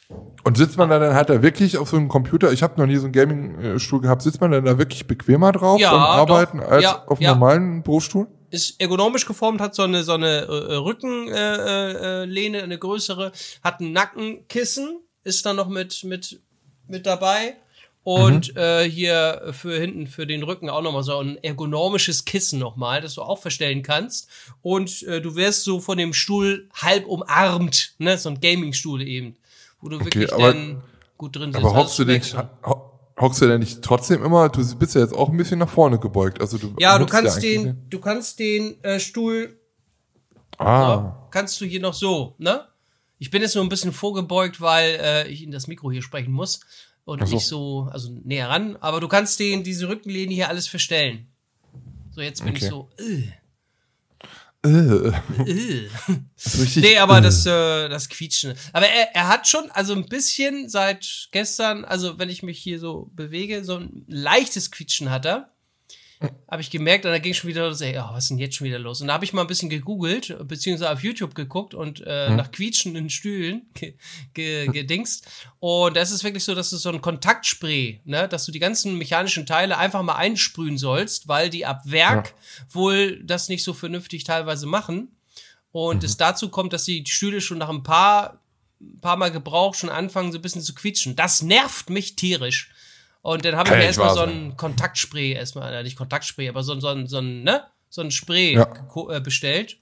Und sitzt man da dann halt da wirklich auf so einem Computer? Ich habe noch nie so einen Gaming-Stuhl gehabt. Sitzt man dann da wirklich bequemer drauf Ja, beim doch. Arbeiten als Ja, auf einem ja. normalen Berufsstuhl? Ist ergonomisch geformt, hat so eine, so eine äh, Rückenlehne, äh, äh, Lehne, eine größere, hat ein Nackenkissen, ist dann noch mit, mit, mit dabei. Und äh, hier für hinten, für den Rücken auch nochmal so ein ergonomisches Kissen nochmal, das du auch verstellen kannst. Und äh, du wirst so von dem Stuhl halb umarmt, ne? So ein Gaming-Stuhl eben, wo du wirklich aber- dann gut drin sitzt. Aber Also hockst du, denn, wechselt. ho- hockst du denn nicht trotzdem immer? Du bist ja jetzt auch ein bisschen nach vorne gebeugt. Also du Ja, du ja kannst den, du kannst den äh, Stuhl Ah, Ja, kannst du hier noch so, ne? Ich bin jetzt nur ein bisschen vorgebeugt, weil äh, ich in das Mikro hier sprechen muss und so. nicht so, also näher ran. Aber du kannst den, diese Rückenlehne hier alles verstellen. So, jetzt bin ich Okay. so, äh, äh, äh. <laughs> richtig. Nee, aber äh. das, äh, das Quietschen. Aber er, er hat schon, also ein bisschen seit gestern, also wenn ich mich hier so bewege, so ein leichtes Quietschen hat er. Habe ich gemerkt und da ging schon wieder los, ey, oh, was ist denn jetzt schon wieder los? Und da habe ich mal ein bisschen gegoogelt, beziehungsweise auf YouTube geguckt und äh, nach quietschenden Stühlen ge ge gedingst. Und das ist wirklich so, dass du so ein Kontaktspray, ne, dass du die ganzen mechanischen Teile einfach mal einsprühen sollst, weil die ab Werk wohl das nicht so vernünftig teilweise machen. Und es dazu kommt, dass die Stühle schon nach ein paar, ein paar Mal Gebrauch schon anfangen, so ein bisschen zu quietschen. Das nervt mich tierisch. Und dann habe ich mir erstmal so ein Kontaktspray, erstmal, äh, nicht Kontaktspray, aber so, ein- so, so ne? So ein Spray Ja. äh, bestellt.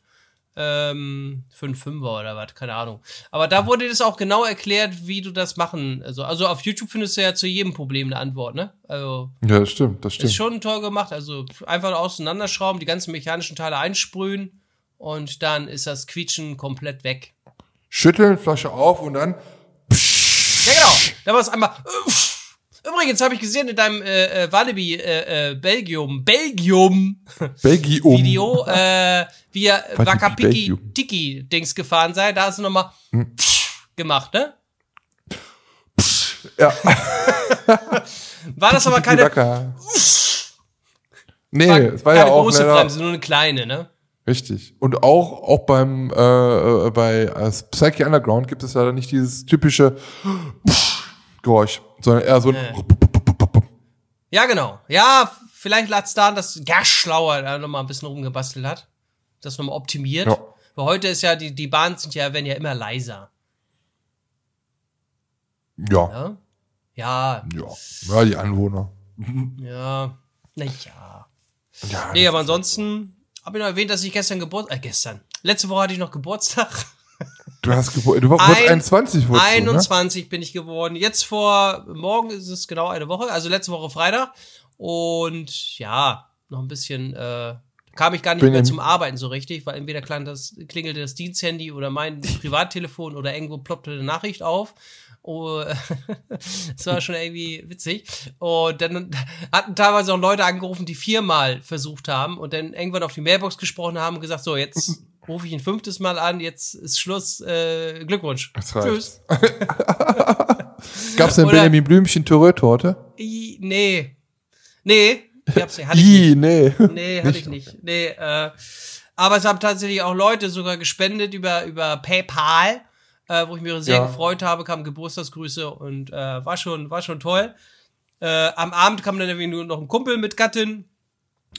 Ähm, für einen Fünfer oder was, keine Ahnung. Aber da wurde das auch genau erklärt, wie du das machen. Also, also auf YouTube findest du ja zu jedem Problem eine Antwort, ne? Also Ja, das stimmt, das ist stimmt. schon toll gemacht. Also einfach auseinanderschrauben, die ganzen mechanischen Teile einsprühen und dann ist das Quietschen komplett weg. Schütteln, Flasche auf und dann. Ja, genau. Da war es einmal. Übrigens habe ich gesehen in deinem äh, äh, Walibi äh, äh, Belgium Belgium Belgium. Video, äh, wie ihr Wakapiki. Tiki Dings gefahren seid. Da hast du nochmal Hm. gemacht, ne? Ja. <laughs> War das aber keine. Nee, war es war keine ja auch große leider, Bremse, nur eine kleine, ne? richtig. Und auch, auch beim, äh, äh, bei äh, Psyche Underground gibt es leider nicht dieses typische Geräusch, sondern eher so ein Ja, genau. Ja, vielleicht lag es daran, dass Gaschlauer da nochmal ein bisschen rumgebastelt hat. Das nochmal optimiert. Ja. Weil heute ist ja, die, die Bahnen sind ja, werden ja immer leiser. ja, Ne? Ja, ja, ja, die Anwohner. <laughs> ja, naja. Ja, Nee, aber ansonsten habe ich noch erwähnt, dass ich gestern Geburtstag, äh, gestern, letzte Woche hatte ich noch Geburtstag. Du hast Geburt, du wurdest Ein- 21 wurdest du, ne? 21 bin ich geworden. Jetzt vor, morgen ist es genau eine Woche, also letzte Woche Freitag. Und ja, noch ein bisschen, äh, kam ich gar nicht Bin mehr zum Arbeiten so richtig, weil entweder klang das, klingelte das Diensthandy oder mein <laughs> Privattelefon oder irgendwo ploppte eine Nachricht auf. Oh, <laughs> das war schon irgendwie witzig. Und dann hatten teilweise auch Leute angerufen, die viermal versucht haben und dann irgendwann auf die Mailbox gesprochen haben und gesagt, so, jetzt rufe ich ein fünftes Mal an, jetzt ist Schluss, äh, Glückwunsch. Das reicht. Tschüss. <laughs> Gab's denn Oder- Benjamin Blümchen Tourette-Torte? Nee. Nee, ich hab's, hatte ich <laughs> nicht. Nee. Nee, hatte ich nicht. Nee, äh, aber es haben tatsächlich auch Leute sogar gespendet über, über PayPal, äh, wo ich mich sehr Ja. gefreut habe, kamen Geburtstagsgrüße und äh, war schon, war schon toll. Äh, am Abend kam dann irgendwie nur noch ein Kumpel mit Gattin.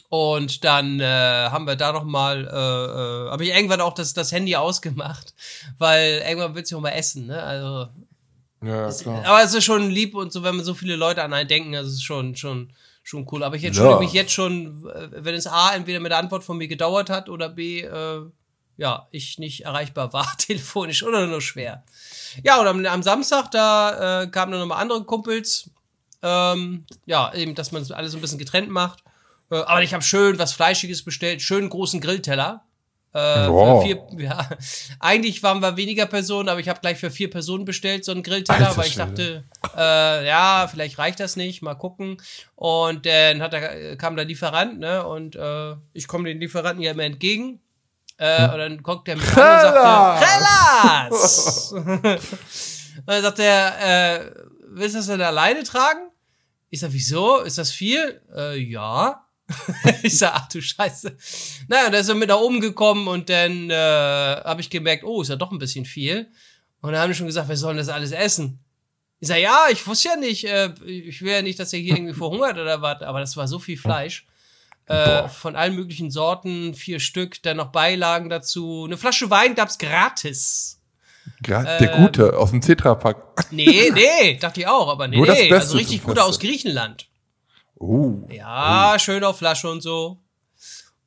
Und dann äh, haben wir da noch mal, äh, äh, habe ich irgendwann auch das, das Handy ausgemacht, <laughs> weil irgendwann willst du auch mal essen, ne? Also Ja, klar. aber es ist schon lieb und so, wenn man so viele Leute an einen denken, das ist schon, schon, schon cool. Aber ich entschuldige Ja. mich jetzt schon, äh, wenn es A, entweder mit der Antwort von mir gedauert hat oder B, äh, ja, ich nicht erreichbar war, <laughs> telefonisch oder nur schwer. Ja, und am, am Samstag, da äh, kamen dann nochmal andere Kumpels. Ähm, ja, eben, dass man alles so ein bisschen getrennt macht. Äh, aber ich habe schön was Fleischiges bestellt, schön großen Grillteller. Äh, Wow. vier, ja, eigentlich waren wir weniger Personen, aber ich habe gleich für vier Personen bestellt, so einen Grillteller, Alter weil ich dachte, äh, ja, vielleicht reicht das nicht, mal gucken. Und dann hat er, kam der Lieferant, ne? Und äh, ich komme den Lieferanten ja immer entgegen. Äh, Und dann guckt er mich an und sagte, Hellas! <laughs> und dann sagt er, äh, willst du das denn alleine tragen? Ich sag, wieso? Ist das viel? Äh, ja. <laughs> ich sag, ach du Scheiße. Naja, dann ist er mit nach oben gekommen und dann äh, habe ich gemerkt, oh, ist ja doch ein bisschen viel. Und dann haben die schon gesagt, wir sollen das alles essen. Ich sag, ja, ich wusste ja nicht, äh, ich will ja nicht, dass er hier irgendwie verhungert oder was, aber das war so viel Fleisch. Äh, von allen möglichen Sorten, vier Stück, dann noch Beilagen dazu. Eine Flasche Wein gab's gratis. Gra- der Gute aus dem Tetrapack. Nee, nee, <laughs> dachte ich auch, aber nee, nee. Also richtig gute aus Griechenland. Oh. Ja, schön auf Flasche und so.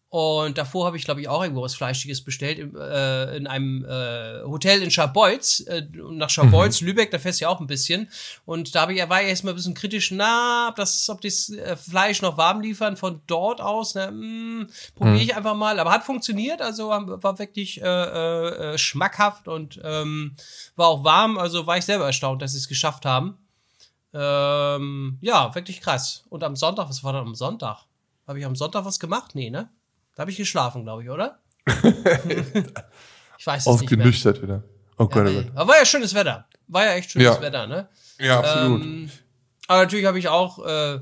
Und davor habe ich, glaube ich, auch irgendwo was Fleischiges bestellt im, äh, in einem äh, Hotel in Scharbeutz. Äh, nach Scharbeutz, Lübeck, da fährst du ja auch ein bisschen. Und da hab ich, war ich erstmal ein bisschen kritisch, na, ob das, ob das äh, Fleisch noch warm liefern von dort aus, ne, mh, probiere ich einfach mal. Aber hat funktioniert, also war war wirklich äh, äh, äh, schmackhaft und ähm, war auch warm. Also war ich selber erstaunt, dass sie es geschafft haben. Ähm, ja, wirklich krass. Und am Sonntag, was war dann am Sonntag? Habe ich am Sonntag was gemacht? Nee, ne? Da habe ich geschlafen, glaube ich, oder? <laughs> ich weiß es nicht mehr. Wieder. Oh Gott, oh Gott. Aber war ja schönes Wetter. War ja echt schönes Ja. Wetter, ne? Ja, absolut. Ähm, aber natürlich habe ich auch, äh,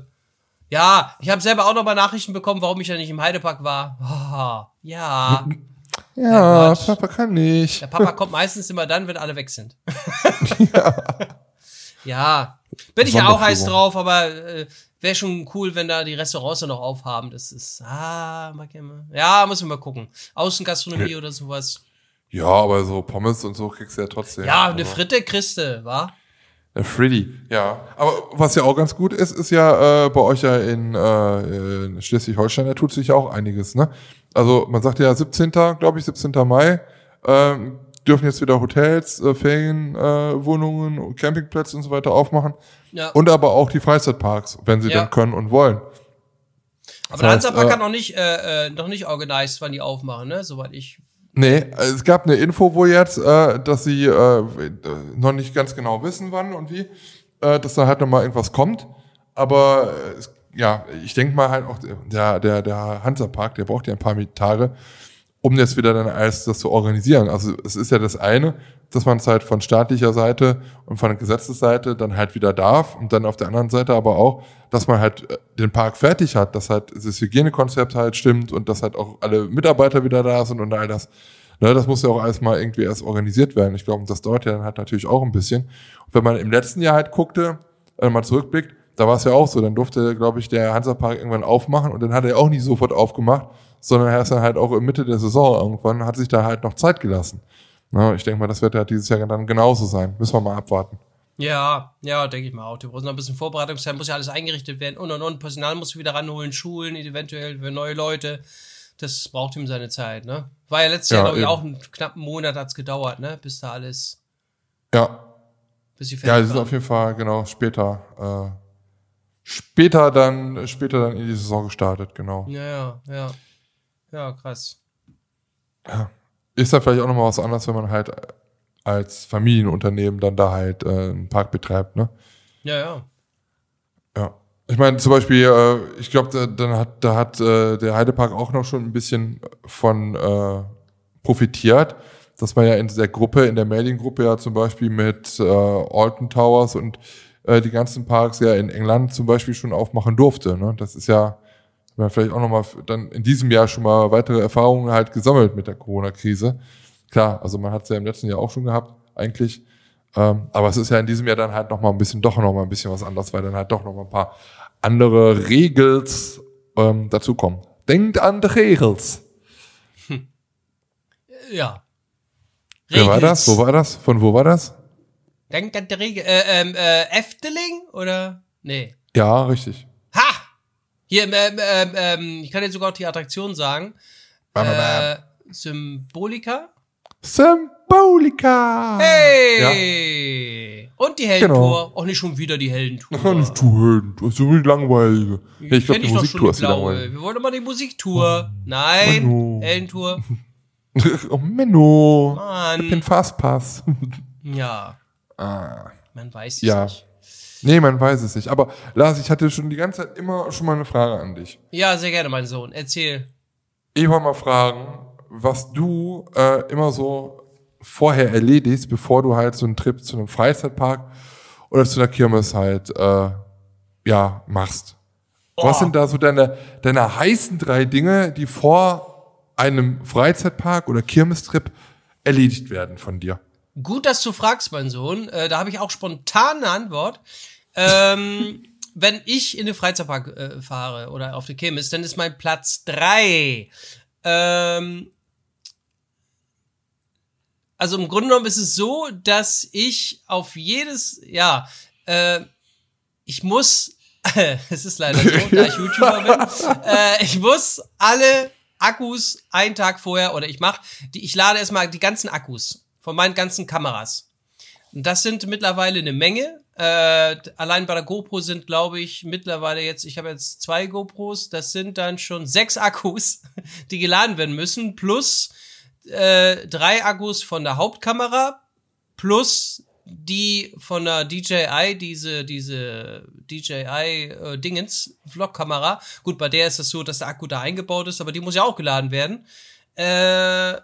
ja, ich habe selber auch noch mal Nachrichten bekommen, warum ich ja nicht im Heidepark war. Ah, <laughs> ja, ja. Papa kann nicht. der Papa kommt meistens immer dann, wenn alle weg sind. <laughs> ja, bin ich ja auch heiß drauf, aber äh, wäre schon cool, wenn da die Restaurants dann noch aufhaben. Das ist, ah, mag ich immer. Ja, muss man mal gucken. Außengastronomie oder sowas. Ja, aber so Pommes und so kriegst du ja trotzdem. Ja, eine Also, Fritte kriegste, wa? Der Freddy, ja. Aber was ja auch ganz gut ist, ist ja äh, bei euch ja in, äh, in Schleswig-Holstein, da tut sich ja auch einiges, ne? Also man sagt ja 17. glaube ich, 17. Mai, ähm, dürfen jetzt wieder Hotels, äh, Ferienwohnungen, äh, Campingplätze und so weiter aufmachen. Ja. Und aber auch die Freizeitparks, wenn sie Ja. denn können und wollen. aber der heißt, Hansapark äh, hat noch nicht, äh, äh, noch nicht organisiert, wann die aufmachen, ne? Soweit ich. Nee, es gab eine Info wohl jetzt, äh, dass sie äh, noch nicht ganz genau wissen, wann und wie, äh, dass da halt nochmal irgendwas kommt. Aber äh, ja, ich denke mal halt auch, der, der, der Hansapark, der braucht ja ein paar Tage, um jetzt wieder dann alles das zu organisieren. Also es ist ja das eine, dass man es halt von staatlicher Seite und von Gesetzesseite dann halt wieder darf und dann auf der anderen Seite aber auch, dass man halt äh, den Park fertig hat, dass halt das Hygienekonzept halt stimmt und dass halt auch alle Mitarbeiter wieder da sind und all das. Ne, das muss ja auch alles mal irgendwie erst organisiert werden. Ich glaube, das dauert ja dann halt natürlich auch ein bisschen. Und wenn man im letzten Jahr halt guckte, wenn man zurückblickt, da war es ja auch so. Dann durfte, glaube ich, der Hansapark irgendwann aufmachen und dann hat er auch nicht sofort aufgemacht, sondern er ist dann halt auch in Mitte der Saison irgendwann, hat sich da halt noch Zeit gelassen. Ne, ich denke mal, das wird ja dieses Jahr dann genauso sein. Müssen wir mal abwarten. Ja, ja, denke ich mal auch. Die brauchen noch ein bisschen Vorbereitungszeit, muss ja alles eingerichtet werden und und und. Personal muss wieder ranholen, Schulen, eventuell für neue Leute. Das braucht ihm seine Zeit, ne? War ja letztes Ja, Jahr, glaube ich, auch einen knappen Monat hat's gedauert, ne? Bis da alles, Ja, bis sie ja, die sind waren. auf jeden Fall genau später, äh, später dann, später dann in die Saison gestartet, genau. Ja, ja, ja. Ja, krass. Ja. Ist da vielleicht auch nochmal was anderes, wenn man halt als Familienunternehmen dann da halt äh, einen Park betreibt, ne? Ja, ja. Ja. Ich meine, zum Beispiel, äh, ich glaube, da, dann hat, da hat äh, der Heidepark auch noch schon ein bisschen von äh, profitiert, dass man ja in der Gruppe, in der Mailing-Gruppe ja zum Beispiel mit äh, Alton Towers und äh, die ganzen Parks ja in England zum Beispiel schon aufmachen durfte. Ne? Das ist ja, man vielleicht auch nochmal dann in diesem Jahr schon mal weitere Erfahrungen halt gesammelt mit der Corona-Krise. Klar, also man hat es ja im letzten Jahr auch schon gehabt, eigentlich. Ähm, aber es ist ja in diesem Jahr dann halt nochmal ein bisschen, doch nochmal ein bisschen was anderes, weil dann halt doch nochmal ein paar andere Regels ähm, dazukommen. Denkt an die Regels. Ja. Wer war Regels. das? Wo war das? Von wo war das? Denkt an die Regel. Äh, ähm, äh, Efteling? Oder? Nee. Ja, richtig. Hier, ähm, ähm, ähm, ich kann jetzt sogar auch die Attraktion sagen. Äh, Symbolika? Symbolika. Hey! Und die Heldentour. Auch nicht schon wieder die Heldentour. Ach, nicht du Helden, du hast so eine langweilige. Nee, ich glaube, die Musiktour ist die die blaue. langweilige. Wir wollen doch mal die Musiktour. Nein, Manu. Heldentour. <laughs> oh, Menno. Mann. Ich bin Fastpass. Ja, ah. man weiß es Ja. nicht. Nee, man weiß es nicht. Aber Lars, ich hatte schon die ganze Zeit immer schon mal eine Frage an dich. Ja, sehr gerne, mein Sohn. Erzähl. Ich wollte mal fragen, was du äh, immer so vorher erledigst, bevor du halt so einen Trip zu einem Freizeitpark oder zu einer Kirmes halt äh, ja machst. Was Oh. sind da so deine deine heißen drei Dinge, die vor einem Freizeitpark oder Kirmestrip erledigt werden von dir? Gut, dass du fragst, mein Sohn. Äh, da habe ich auch spontan eine Antwort. Ähm, wenn ich in den Freizeitpark äh, fahre oder auf der Kirmes, dann ist mein Platz drei. Ähm, also im Grunde genommen ist es so, dass ich auf jedes, ja, äh, ich muss, <laughs> es ist leider so, da ich YouTuber bin, <laughs> äh, ich muss alle Akkus einen Tag vorher oder ich mache, die, ich lade erstmal die ganzen Akkus von meinen ganzen Kameras. Und das sind mittlerweile eine Menge. Äh, allein bei der GoPro sind, glaube ich, mittlerweile jetzt, ich habe jetzt zwei GoPros, das sind dann schon sechs Akkus, <laughs> die geladen werden müssen, plus äh, drei Akkus von der Hauptkamera, plus die von der DJI, diese, diese DJI äh, Vlogkamera. Gut, bei der ist es so, dass der Akku da eingebaut ist, aber die muss ja auch geladen werden. Äh,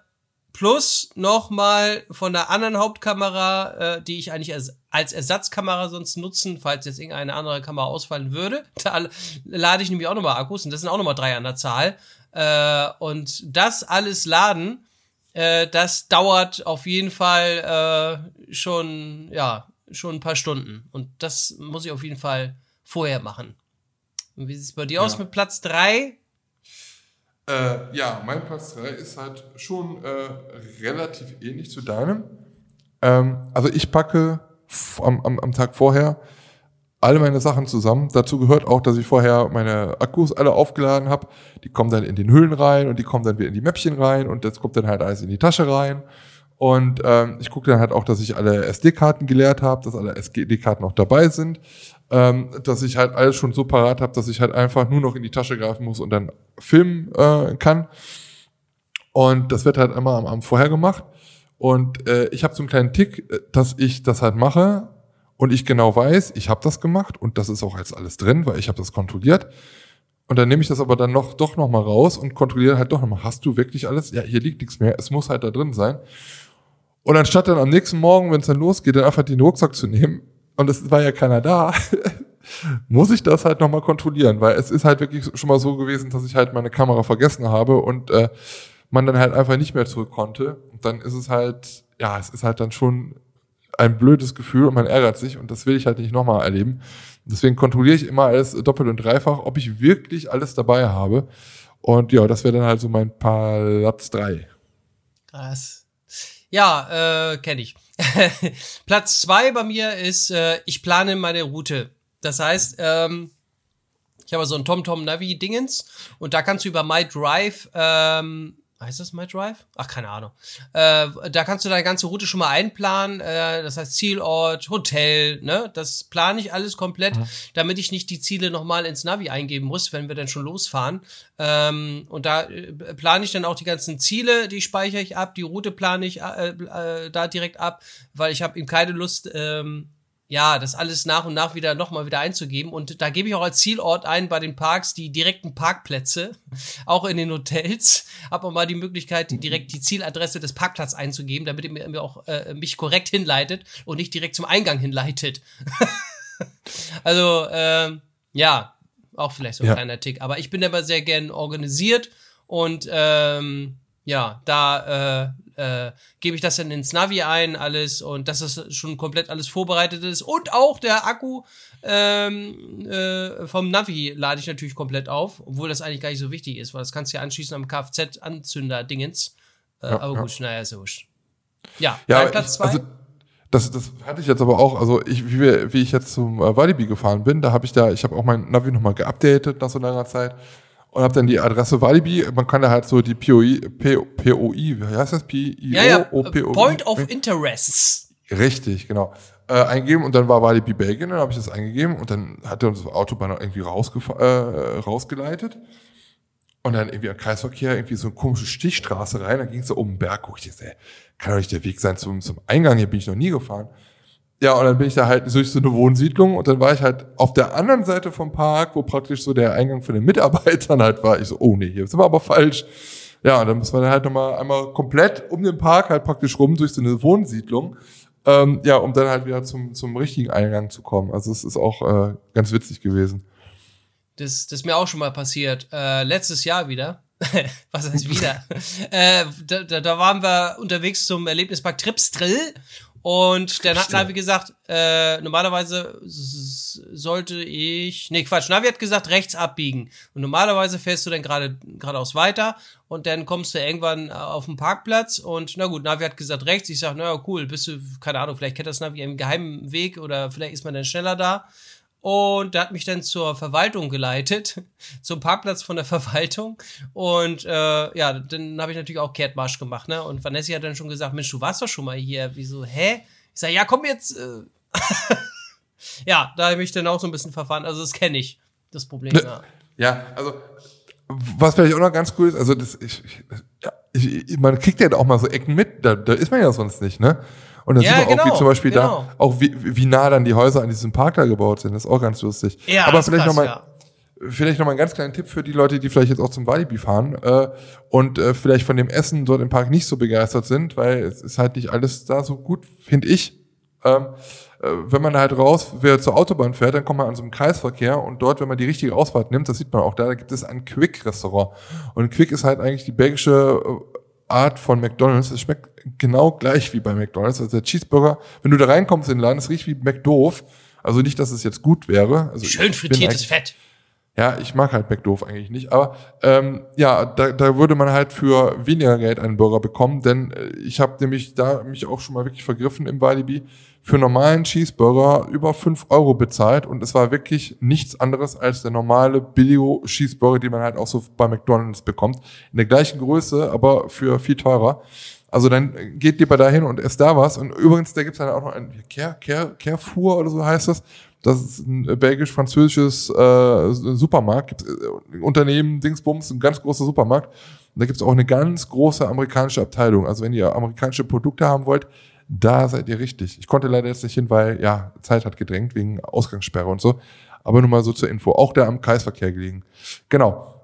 plus nochmal von der anderen Hauptkamera, äh, die ich eigentlich als, als Ersatzkamera sonst nutzen, falls jetzt irgendeine andere Kamera ausfallen würde. <laughs> Da lade ich nämlich auch nochmal Akkus und das sind auch nochmal drei an der Zahl. Äh, und das alles laden, äh, das dauert auf jeden Fall äh, schon, ja, schon ein paar Stunden. Und das muss ich auf jeden Fall vorher machen. Und wie sieht es bei dir aus Ja. mit Platz drei? Äh, ja, mein Platz 3 ist halt schon äh, relativ ähnlich zu deinem. Ähm, also ich packe am, am, am Tag vorher alle meine Sachen zusammen. Dazu gehört auch, dass ich vorher meine Akkus alle aufgeladen habe. Die kommen dann in den Hüllen rein und die kommen dann wieder in die Mäppchen rein und das kommt dann halt alles in die Tasche rein. Und ähm, ich gucke dann halt auch, dass ich alle SD-Karten geleert habe, dass alle SD-Karten auch dabei sind, ähm, dass ich halt alles schon so parat habe, dass ich halt einfach nur noch in die Tasche greifen muss und dann filmen äh, kann. Und das wird halt immer am Abend vorher gemacht. Und äh, ich habe so einen kleinen Tick, äh, dass ich das halt mache und ich genau weiß, ich habe das gemacht und das ist auch jetzt alles drin, weil ich habe das kontrolliert. Und dann nehme ich das aber dann noch doch noch mal raus und kontrolliere halt doch noch mal, hast du wirklich alles? Ja, hier liegt nichts mehr, es muss halt da drin sein. Und anstatt dann am nächsten Morgen, wenn es dann losgeht, dann einfach den Rucksack zu nehmen und es war ja keiner da, <laughs> muss ich das halt noch mal kontrollieren, weil es ist halt wirklich schon mal so gewesen, dass ich halt meine Kamera vergessen habe und äh, man dann halt einfach nicht mehr zurück konnte. Und dann ist es halt, ja, es ist halt dann schon ein blödes Gefühl und man ärgert sich und das will ich halt nicht nochmal erleben. Deswegen kontrolliere ich immer alles doppelt und dreifach, ob ich wirklich alles dabei habe. Und ja, das wäre dann halt so mein Platz drei. Krass. Ja, äh, kenne ich. <laughs> Platz zwei bei mir ist, äh, ich plane meine Route. Das heißt, ähm, ich habe so ein TomTom Navi Dingens und da kannst du über My Drive ähm, heißt das My Drive? Ach, keine Ahnung. Äh, da kannst du deine ganze Route schon mal einplanen. Äh, das heißt Zielort, Hotel, ne? Das plane ich alles komplett, mhm. damit ich nicht die Ziele nochmal ins Navi eingeben muss, wenn wir dann schon losfahren. Ähm, und da äh, plane ich dann auch die ganzen Ziele, die speichere ich ab, die Route plane ich äh, äh, da direkt ab, weil ich habe eben keine Lust, ähm, ja, das alles nach und nach wieder nochmal wieder einzugeben. Und da gebe ich auch als Zielort ein bei den Parks die direkten Parkplätze, <laughs> auch in den Hotels. Hab auch mal die Möglichkeit, direkt die Zieladresse des Parkplatzes einzugeben, damit ihr mir auch äh, mich korrekt hinleitet und nicht direkt zum Eingang hinleitet. <laughs> also, ähm, ja, auch vielleicht so ein ja. kleiner Tick. Aber ich bin aber sehr gern organisiert und ähm, ja, da äh, gebe ich das dann ins Navi ein, alles und dass das schon komplett alles vorbereitet ist. Und auch der Akku ähm, äh, vom Navi lade ich natürlich komplett auf, obwohl das eigentlich gar nicht so wichtig ist, weil das kannst du ja anschließen am Kfz-Anzünder-Dingens. Äh, ja, aber gut, ja. naja, ist wurscht. Ja, ja Platz zwei. Also das, das hatte ich jetzt aber auch, also ich, wie, wie ich jetzt zum äh, Walibi gefahren bin, da habe ich da, ich habe auch mein Navi nochmal geupdatet nach so langer Zeit und habe dann die Adresse Walibi. Man kann da halt so die POI, POI, wie heißt das? PIO, ja, ja. Point of Interests. Richtig, genau. Äh, eingeben und dann war Walibi Belgien, dann habe ich das eingegeben und dann hat er uns das Autobahn irgendwie äh, rausgeleitet. Und dann irgendwie ein Kreisverkehr, irgendwie so eine komische Stichstraße rein, dann ging es so um den Berg, guck ich jetzt, ey, kann doch nicht der Weg sein zum, zum Eingang, hier bin ich noch nie gefahren. Ja, und dann bin ich da halt durch so eine Wohnsiedlung und dann war ich halt auf der anderen Seite vom Park, wo praktisch so der Eingang für den Mitarbeitern halt war. Ich so, oh nee, hier sind wir aber falsch. Ja, und dann müssen wir dann halt nochmal einmal komplett um den Park halt praktisch rum durch so eine Wohnsiedlung. Ähm, ja, um dann halt wieder zum, zum richtigen Eingang zu kommen. Also es ist auch äh, ganz witzig gewesen. Das, das ist mir auch schon mal passiert. Äh, letztes Jahr wieder. <laughs> Was heißt wieder? <laughs> äh, da, da, da waren wir unterwegs zum Erlebnispark Tripstrill und der hat Navi gesagt, äh, normalerweise sollte ich, nee Quatsch, Navi hat gesagt rechts abbiegen. Und normalerweise fährst du dann gerade geradeaus weiter und dann kommst du irgendwann auf den Parkplatz und na gut, Navi hat gesagt rechts. Ich sag, naja cool, bist du, keine Ahnung, vielleicht kennt das Navi einen geheimen Weg oder vielleicht ist man dann schneller da. Und der hat mich dann zur Verwaltung geleitet, <laughs> zum Parkplatz von der Verwaltung. Und äh, ja, dann habe ich natürlich auch Kehrtmarsch gemacht, ne? Und Vanessa hat dann schon gesagt, Mensch, du warst doch schon mal hier. Wieso, hä? Ich sage, ja, komm jetzt. Äh. <laughs> ja, da habe ich dann auch so ein bisschen verfahren. Also das kenne ich, das Problem. Ne, ja. ja, also was vielleicht auch noch ganz cool ist, also das, ich, ja, ich, man kriegt ja auch mal so Ecken mit, da, da ist man ja sonst nicht, ne? Und dann ja, sieht man genau, auch, wie genau, zum Beispiel genau. da, auch wie, wie nah dann die Häuser an diesem Park da gebaut sind. Das ist auch ganz lustig. Ja, Aber vielleicht nochmal, ja. vielleicht nochmal einen ganz kleinen Tipp für die Leute, die vielleicht jetzt auch zum Walibi fahren äh, und äh, vielleicht von dem Essen dort im Park nicht so begeistert sind, weil es ist halt nicht alles da so gut, finde ich. Ähm, äh, wenn man halt raus, wer zur Autobahn fährt, dann kommt man an so einem Kreisverkehr und dort, wenn man die richtige Ausfahrt nimmt, das sieht man auch da, da gibt es ein Quick-Restaurant. Und Quick ist halt eigentlich die belgische äh, Art von McDonalds. Es schmeckt genau gleich wie bei McDonalds. Also der Cheeseburger, wenn du da reinkommst in den Laden, es riecht wie McDoof. Also nicht, dass es jetzt gut wäre. Also Schön frittiertes Fett. Ja, ich mag halt McDoof eigentlich nicht. Aber ähm, ja, da, da würde man halt für weniger Geld einen Burger bekommen, denn äh, ich habe nämlich da mich auch schon mal wirklich vergriffen im Walibi für normalen Cheeseburger über fünf Euro bezahlt und es war wirklich nichts anderes als der normale Billigo Cheeseburger, den man halt auch so bei McDonalds bekommt. In der gleichen Größe, aber für viel teurer. Also dann geht lieber dahin und esst da was. Und übrigens, da gibt's dann auch noch ein Care, Care, Carrefour oder so heißt das. Das ist ein belgisch-französisches äh, Supermarkt, gibt, äh, Unternehmen, Dingsbums, ein ganz großer Supermarkt. Und da gibt's auch eine ganz große amerikanische Abteilung. Also wenn ihr amerikanische Produkte haben wollt, da seid ihr richtig. Ich konnte leider jetzt nicht hin, weil ja, Zeit hat gedrängt wegen Ausgangssperre und so. Aber nur mal so zur Info. Auch der am Kreisverkehr gelegen. Genau.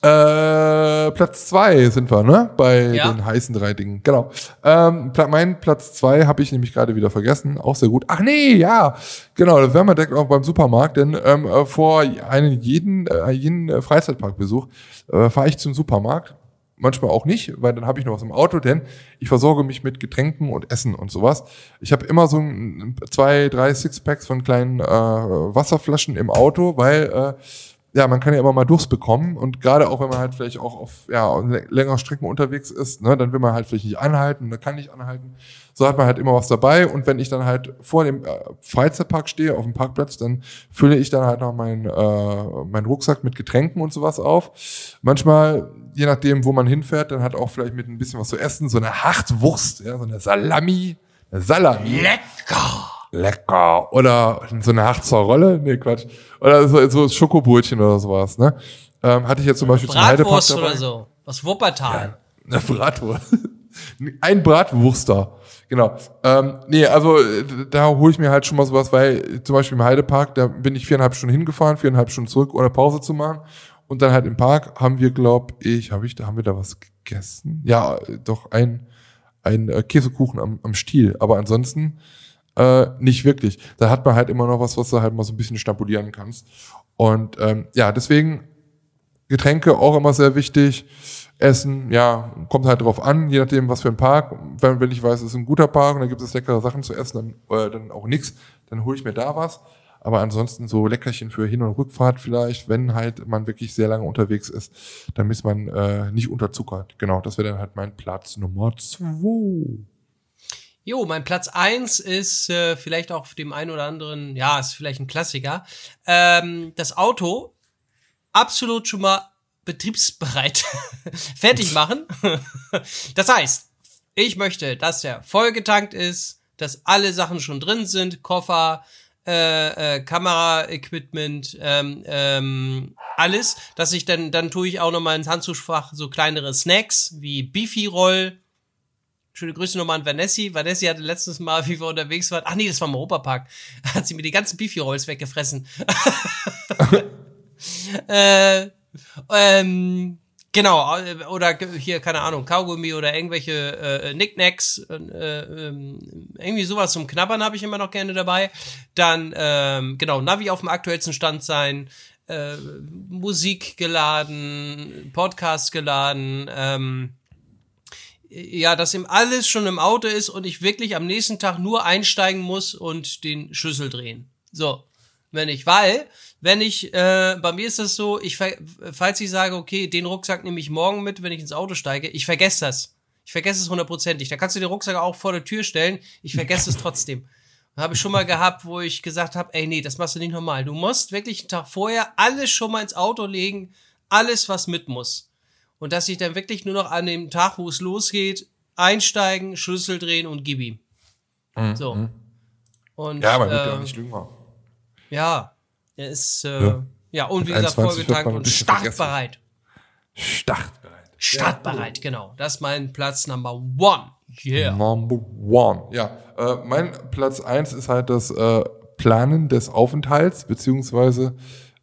Äh, Platz zwei sind wir, ne? Bei ja. den heißen drei Dingen. Genau. Ähm, mein Platz zwei habe ich nämlich gerade wieder vergessen. Auch sehr gut. Ach nee, ja. Genau, da wären wir direkt auch beim Supermarkt, denn ähm, äh, vor einen jeden, äh, jeden Freizeitparkbesuch äh, fahre ich zum Supermarkt manchmal auch nicht, weil dann habe ich noch was im Auto, denn ich versorge mich mit Getränken und Essen und sowas. Ich habe immer so ein, zwei, drei Sixpacks von kleinen äh, Wasserflaschen im Auto, weil äh, ja, man kann ja immer mal Durst bekommen und gerade auch wenn man halt vielleicht auch auf ja, längere Strecken unterwegs ist, ne, dann will man halt vielleicht nicht anhalten, dann kann nicht anhalten. So hat man halt immer was dabei und wenn ich dann halt vor dem äh, Freizeitpark stehe, auf dem Parkplatz, dann fülle ich dann halt noch meinen äh, meinen Rucksack mit Getränken und sowas auf. Manchmal, je nachdem, wo man hinfährt, dann hat auch vielleicht mit ein bisschen was zu essen, so eine Hartwurst, ja, so eine Salami, eine Salami. Lecker! lecker. Oder so eine Harzer Rolle, nee, Quatsch. Oder so, so Schokobrötchen oder sowas, ne? Ähm, hatte ich jetzt zum Beispiel zum Bratwurst zum oder so. Was Wuppertal. Ja, eine Bratwurst. <laughs> Ein Bratwurster. Genau. Ähm, nee, also da hole ich mir halt schon mal sowas, weil zum Beispiel im Heidepark, da bin ich viereinhalb Stunden hingefahren, viereinhalb Stunden zurück, ohne Pause zu machen. Und dann halt im Park haben wir, glaub ich, habe ich, da haben wir da was gegessen? Ja, doch ein, ein äh, Käsekuchen am, am Stiel. Aber ansonsten äh, nicht wirklich. Da hat man halt immer noch was, was du halt mal so ein bisschen schnabulieren kannst. Und ähm, ja, deswegen Getränke auch immer sehr wichtig. Essen, ja, kommt halt drauf an, je nachdem, was für ein Park. Wenn, wenn ich weiß, es ist ein guter Park und da gibt es leckere Sachen zu essen, dann, äh, dann auch nix, dann hole ich mir da was. Aber ansonsten so Leckerchen für Hin- und Rückfahrt vielleicht, wenn halt man wirklich sehr lange unterwegs ist, damit man äh, nicht unterzuckert. Genau, das wäre dann halt mein Platz Nummer zwei. Jo, mein Platz eins ist äh, vielleicht auch dem einen oder anderen, ja, ist vielleicht ein Klassiker. Ähm, das Auto absolut schon mal betriebsbereit <laughs> fertig machen. das heißt, ich möchte, dass der vollgetankt ist, dass alle Sachen schon drin sind, Koffer, äh, äh, Kameraequipment, ähm, ähm, alles, dass ich dann, dann tue ich auch noch mal ins Handzugsfach so kleinere Snacks wie Beefy-Roll, Schöne Grüße nochmal an Vanessi. Vanessi hatte letztes Mal, wie wir unterwegs waren, ach nee, das war im Europapark, hat sie mir die ganzen Beefy-Rolls weggefressen. <laughs> äh, ähm, genau, oder hier, keine Ahnung, Kaugummi oder irgendwelche äh, Knickknacks, äh, äh, irgendwie sowas zum Knabbern habe ich immer noch gerne dabei. Dann, ähm, genau, Navi auf dem aktuellsten Stand sein, äh, Musik geladen, Podcast geladen, ähm, ja, dass ihm alles schon im Auto ist und ich wirklich am nächsten Tag nur einsteigen muss und den Schlüssel drehen. So, wenn ich, weil, wenn ich, äh, bei mir ist das so, ich, falls ich sage, okay, den Rucksack nehme ich morgen mit, wenn ich ins Auto steige, ich vergesse das. Ich vergesse es hundertprozentig. Da kannst du den Rucksack auch vor der Tür stellen, ich vergesse es trotzdem. Habe ich schon mal gehabt, wo ich gesagt habe, ey, nee, das machst du nicht normal. Du musst wirklich einen Tag vorher alles schon mal ins Auto legen, alles, was mit muss und dass ich dann wirklich nur noch an dem Tag, wo es losgeht, einsteigen, Schlüssel drehen und gib ihm. Mhm. So. Mhm. Und, ja, man wird ja auch nicht lügen. Ja, er ist, äh, ja. ja, und wie gesagt, vollgetankt und startbereit. Startbereit. Startbereit, ja. genau. Das ist mein Platz Number One. Yeah. Number One. Ja, äh, mein Platz eins ist halt das äh, Planen des Aufenthalts, beziehungsweise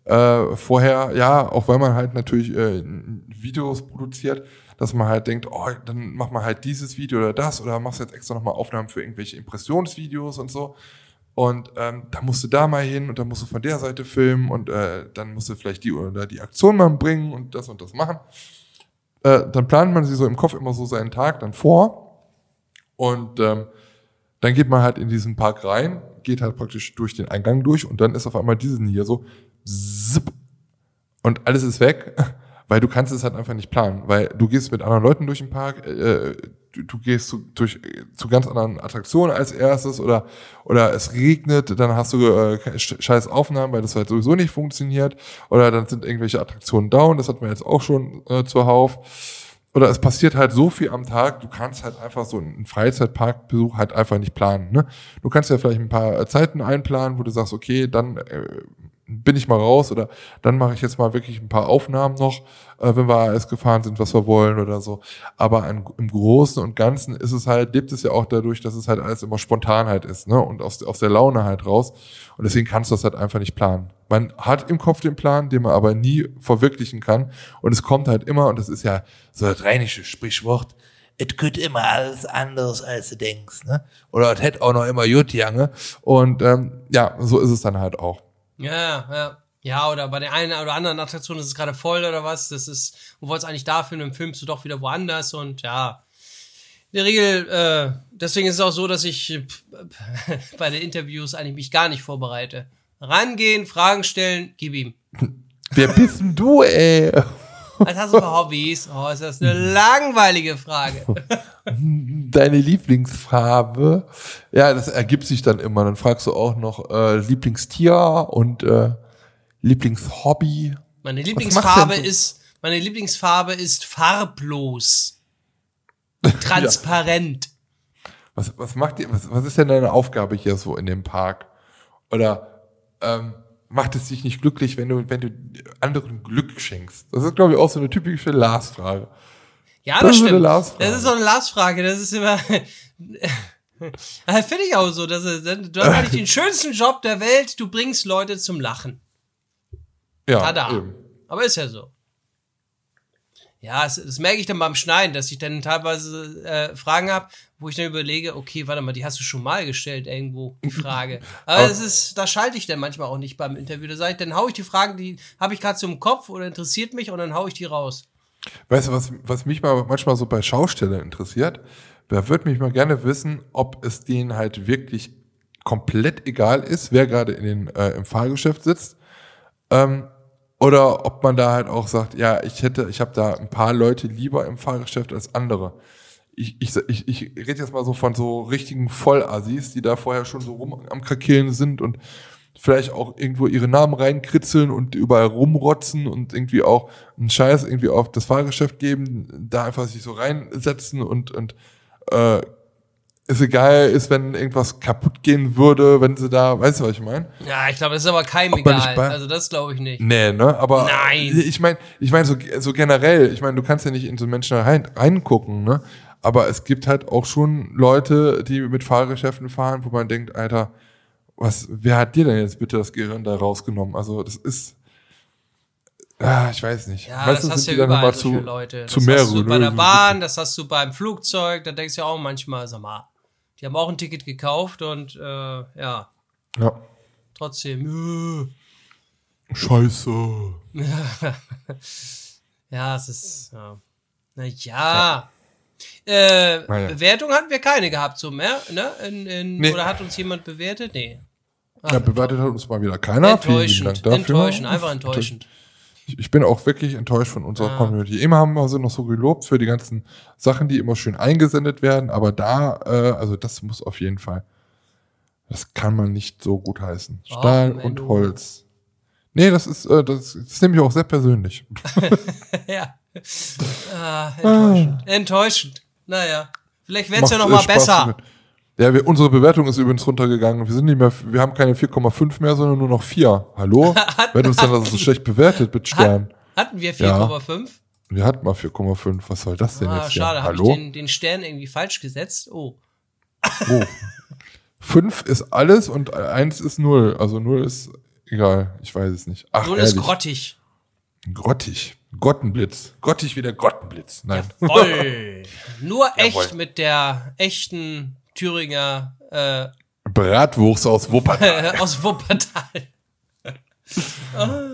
äh, vorher, ja, auch weil man halt natürlich äh, Videos produziert, dass man halt denkt, oh, dann mach mal halt dieses Video oder das oder machst jetzt extra nochmal Aufnahmen für irgendwelche Impressionsvideos und so. Und ähm, da musst du da mal hin und dann musst du von der Seite filmen und äh, dann musst du vielleicht die oder die Aktion mal bringen und das und das machen. Äh, dann plant man sich so im Kopf immer so seinen Tag dann vor und ähm, dann geht man halt in diesen Park rein, geht halt praktisch durch den Eingang durch und dann ist auf einmal diesen hier so zipp, und alles ist weg, <laughs> weil du kannst es halt einfach nicht planen, weil du gehst mit anderen Leuten durch den Park, äh, du, gehst zu, durch, zu ganz anderen Attraktionen als erstes oder, oder es regnet, dann hast du äh, scheiß Aufnahmen, weil das halt sowieso nicht funktioniert oder dann sind irgendwelche Attraktionen down, das hatten wir jetzt auch schon äh, zuhauf oder es passiert halt so viel am Tag, du kannst halt einfach so einen Freizeitparkbesuch halt einfach nicht planen. Ne? Du kannst ja vielleicht ein paar Zeiten einplanen, wo du sagst, okay, dann äh, bin ich mal raus oder dann mache ich jetzt mal wirklich ein paar Aufnahmen noch, äh, wenn wir AS gefahren sind, was wir wollen oder so. Aber an, im Großen und Ganzen ist es halt, lebt es ja auch dadurch, dass es halt alles immer Spontanheit ist, ne? Und aus, aus der Laune halt raus. Und deswegen kannst du das halt einfach nicht planen. Man hat im Kopf den Plan, den man aber nie verwirklichen kann. Und es kommt halt immer, und das ist ja so das rheinische Sprichwort, es geht immer alles anders, als du denkst, ne? Oder es hätte auch noch immer gut jange. Und ähm, ja, so ist es dann halt auch. Ja, ja. Ja, oder bei der einen oder anderen Attraktion ist es gerade voll oder was. Das ist, wo wolltest eigentlich dafür dann filmst du doch wieder woanders und ja. In der Regel, äh, deswegen ist es auch so, dass ich <laughs> bei den Interviews eigentlich mich gar nicht vorbereite. Rangehen, Fragen stellen, gib ihm. <laughs> Wer bist denn du, ey? Was hast du für Hobbys? Oh, ist das eine langweilige Frage. Deine Lieblingsfarbe? Ja, das ergibt sich dann immer. Dann fragst du auch noch äh, Lieblingstier und äh, Lieblingshobby. Meine Lieblingsfarbe ist, meine Lieblingsfarbe ist farblos. <laughs> Transparent. Was, was macht ihr, was, was ist denn deine Aufgabe hier so in dem Park? Oder ähm, macht es dich nicht glücklich, wenn du, wenn du anderen Glück schenkst? Das ist, glaube ich, auch so eine typische Lars-Frage. Ja, Das das, ist eine stimmt. Lars-Frage. Das ist so eine Lars-Frage. Das ist immer. <laughs> Finde ich auch so. Das ist, du hast eigentlich den <laughs> schönsten Job der Welt. Du bringst Leute zum Lachen. Ja, Tada. eben. Aber ist ja so. Ja, das, das merke ich dann beim Schneiden, dass ich dann teilweise äh, Fragen habe, wo ich dann überlege, okay, warte mal, die hast du schon mal gestellt irgendwo, die <laughs> Frage. Aber das ist, da schalte ich dann manchmal auch nicht beim Interview. Da sage ich, dann hau ich die Fragen, die habe ich gerade so im Kopf oder interessiert mich und dann hau ich die raus. Weißt du, was, was mich mal manchmal so bei Schaustellern interessiert? Da würde mich mal gerne wissen, ob es denen halt wirklich komplett egal ist, wer gerade in den, äh, im Fahrgeschäft sitzt. Ähm, oder ob man da halt auch sagt, ja, ich hätte, ich habe da ein paar Leute lieber im Fahrgeschäft als andere. Ich, ich, ich, ich rede jetzt mal so von so richtigen Vollassis, die da vorher schon so rum am Krakehlen sind und vielleicht auch irgendwo ihre Namen reinkritzeln und überall rumrotzen und irgendwie auch einen Scheiß irgendwie auf das Fahrgeschäft geben, da einfach sich so reinsetzen und, und äh, es egal ist, wenn irgendwas kaputt gehen würde, wenn sie da, weißt du, was ich meine? Ja, ich glaube, das ist aber keinem nicht egal. Also das glaube ich nicht. Nee, ne? Aber Nein. ich meine, ich meine so, so generell, ich meine, du kannst ja nicht in so Menschen rein, reingucken, ne? Aber es gibt halt auch schon Leute, die mit Fahrgeschäften fahren, wo man denkt, Alter, was, wer hat dir denn jetzt bitte das Gehirn da rausgenommen? Also das ist, ah, ich weiß nicht. Ja, Meistens das hast du ja überall zu, Leute. zu das hast du bei der Bahn, das hast du beim Flugzeug, da denkst du ja auch manchmal, sag mal, die haben auch ein Ticket gekauft und äh, ja, Ja. trotzdem. Scheiße. <laughs> Ja, es ist. Ja. Na ja. Äh, Na ja. Bewertung hatten wir keine gehabt, so mehr, ne? In, in, Nee. Oder hat uns jemand bewertet? Nee. Ja, bewertet hat uns mal wieder keiner. Vielen enttäuschend, Dank dafür. enttäuschend, einfach enttäuschend. Ich, ich bin auch wirklich enttäuscht von unserer Ja. Community. Immer haben wir sie noch so gelobt für die ganzen Sachen, die immer schön eingesendet werden, aber da, äh, also das muss auf jeden Fall, das kann man nicht so gut heißen. Stahl Ach, und. Holz. Nee, das ist, äh, das, das nehme ich auch sehr persönlich. <laughs> ja. Ah, enttäuschend. Enttäuschend. Naja. Vielleicht wird's ja Macht, noch äh, mal Spaß besser. damit. Ja, wir, unsere Bewertung ist übrigens runtergegangen. Wir sind nicht mehr, wir haben keine 4,5 mehr, sondern nur noch 4. Hallo? <laughs> Hat uns denn das so schlecht bewertet mit Sternen? Hatten wir 4,5? Wir hatten mal 4,5. Was soll das denn Ah, jetzt hier? schade, habe ich Hallo? den, den Stern irgendwie falsch gesetzt. Oh. Oh. Fünf ist alles und eins ist null. Also null ist egal. Ich weiß es nicht. Ach, Null ist ehrlich. grottig. grottig. Gottenblitz. Grottig wie der Gottenblitz. Nein. Voll. <laughs> Nur echt Jawohl. mit der echten Thüringer äh, Bratwurst aus Wuppertal. <laughs> aus Wuppertal.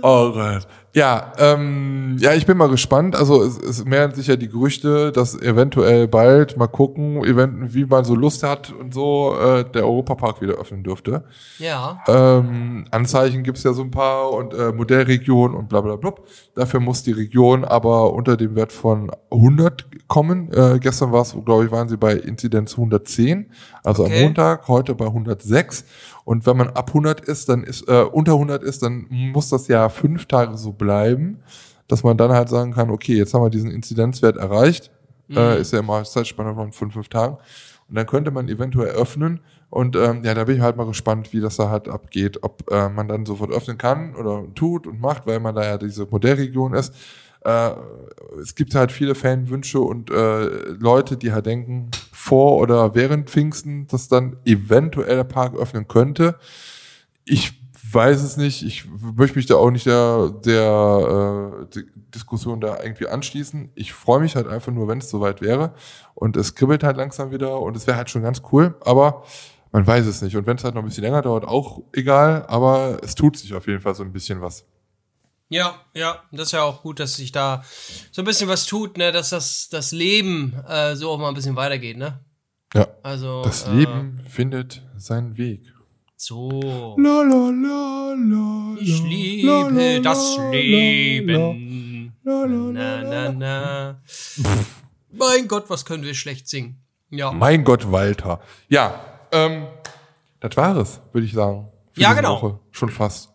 Oh Gott. Ja, ähm, ja, ich bin mal gespannt. Also es, es mehren sich ja die Gerüchte, dass eventuell bald mal gucken, event wie man so Lust hat und so, äh, der Europapark wieder öffnen dürfte. Ja. Ähm, Anzeichen gibt's ja so ein paar und äh, Modellregion und bla bla bla. Dafür muss die Region aber unter dem Wert von 100 kommen. Äh, gestern war es, glaube ich, waren sie bei Inzidenz 110, also Okay. am Montag, heute bei 106. Und wenn man ab 100 ist, dann ist, äh, unter 100 ist, dann muss das ja fünf Tage so bleiben, dass man dann halt sagen kann, okay, jetzt haben wir diesen Inzidenzwert erreicht. Äh, ist ja immer Zeitspanne von fünf, fünf Tagen. Und dann könnte man eventuell öffnen. Und ähm, ja, da bin ich halt mal gespannt, wie das da halt abgeht. Ob äh, man dann sofort öffnen kann oder tut und macht, weil man da ja diese Modellregion ist. Äh, es gibt halt viele Fanwünsche und äh, Leute, die halt denken, vor oder während Pfingsten, dass dann eventuell der Park öffnen könnte. Ich weiß es nicht. Ich möchte mich da auch nicht der, der äh, Diskussion da irgendwie anschließen. Ich freue mich halt einfach nur, wenn es soweit wäre. Und es kribbelt halt langsam wieder und es wäre halt schon ganz cool, aber man weiß es nicht. Und wenn es halt noch ein bisschen länger dauert, auch egal, aber es tut sich auf jeden Fall so ein bisschen was. Ja, ja, das ist ja auch gut, dass sich da so ein bisschen was tut, ne, dass das, das Leben äh, so auch mal ein bisschen weitergeht, ne? Ja. Also. Das äh, Leben findet seinen Weg. So. La, la, la, la, Ich liebe la, la, das Leben. la, Na, na, na. Mein Gott, was können wir schlecht singen. Ja. Mein Gott, Walter. Ja, ähm, das war es, würde ich sagen. für Ja, genau. Woche. Schon fast.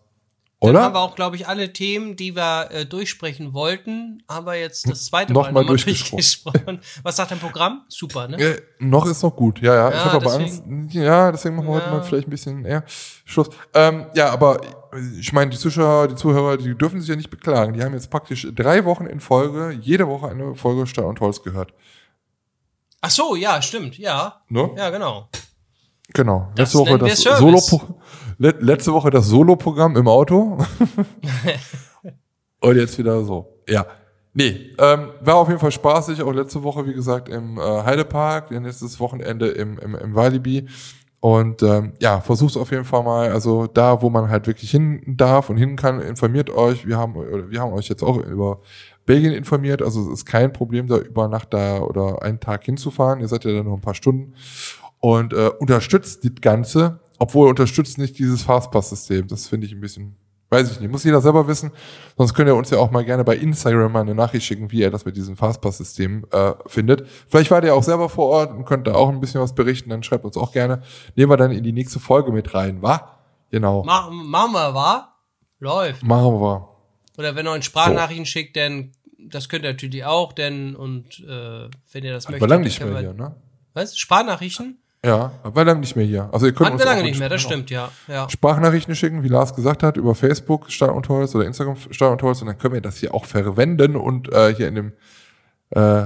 Dann haben Oder? wir auch, glaube ich, alle Themen, die wir äh, durchsprechen wollten, haben wir jetzt das zweite Noch Mal, mal nochmal durchgesprochen. durchgesprochen. Was sagt dein Programm? Super, ne? Äh, noch ist noch gut, ja, ja. ich Ja, habe aber deswegen- Angst. Ja, deswegen machen wir heute Ja. mal vielleicht ein bisschen eher Schluss. Ähm, ja, aber ich meine, die Zuschauer, die Zuhörer, die dürfen sich ja nicht beklagen. Die haben jetzt praktisch drei Wochen in Folge, jede Woche eine Folge Stadt und Holz gehört. Ach so, ja, stimmt, ja. Ne? Ja, genau. Genau. Das letzte Woche das Service. Let letzte Woche das Solo-Programm im Auto. <laughs> Und jetzt wieder so. Ja. Nee, ähm, war auf jeden Fall spaßig. Auch letzte Woche, wie gesagt, im äh, Heidepark, nächstes Wochenende im, im, im Walibi. Und ähm, ja, versucht auf jeden Fall mal, also da, wo man halt wirklich hin darf und hin kann, informiert euch. Wir haben, wir haben euch jetzt auch über Belgien informiert. Also es ist kein Problem, da über Nacht da oder einen Tag hinzufahren. Ihr seid ja da nur ein paar Stunden. Und äh, unterstützt das Ganze, obwohl unterstützt nicht dieses Fastpass-System. Das finde ich ein bisschen, weiß ich nicht, muss jeder selber wissen. Sonst könnt ihr uns ja auch mal gerne bei Instagram mal eine Nachricht schicken, wie ihr das mit diesem Fastpass-System äh, findet. Vielleicht wart ihr auch selber vor Ort und könnt da auch ein bisschen was berichten, dann schreibt uns auch gerne. Nehmen wir dann in die nächste Folge mit rein, wa? Genau. Mach, machen wir, wa? Läuft. Machen wir. Oder wenn ihr uns Sprachnachrichten schickt, dann das könnt ihr natürlich auch, denn und äh, wenn ihr das möchtet. War lang nicht mehr hier, ne? Was? Sprachnachrichten? Ja, war lang nicht mehr hier. Also ihr könnt Hatten uns wir lange nicht mehr, das stimmt, ja. ja. Sprachnachrichten schicken, wie Lars gesagt hat, über Facebook Stadt und Holz oder Instagram Stadt und Holz und dann können wir das hier auch verwenden und äh, hier in dem äh,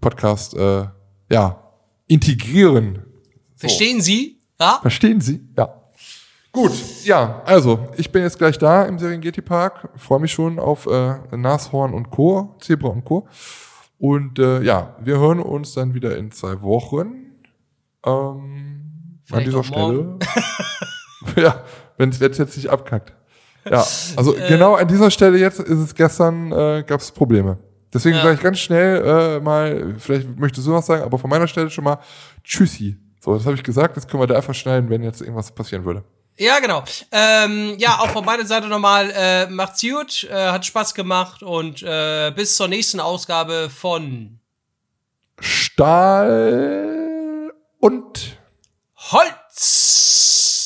Podcast äh, ja integrieren. Verstehen Sie? Ja? Verstehen Sie? Ja. Gut, ja, also ich bin jetzt gleich da im Serengeti Park, freue mich schon auf äh, Nashorn und Co., Zebra und Co. Und äh, ja, wir hören uns dann wieder in zwei Wochen. Ähm, an dieser Stelle. <laughs> ja, wenn es jetzt nicht abkackt. Ja, also Äh. genau an dieser Stelle jetzt ist es gestern, äh, gab es Probleme. Deswegen Ja. sage ich ganz schnell äh, mal, vielleicht möchtest du was sagen, aber von meiner Stelle schon mal Tschüssi. So, das habe ich gesagt, das können wir da einfach schneiden, wenn jetzt irgendwas passieren würde. Ja, genau. Ähm, ja, auch von meiner Seite nochmal, äh, macht's gut, äh, hat Spaß gemacht und äh, bis zur nächsten Ausgabe von Stahl und Holz.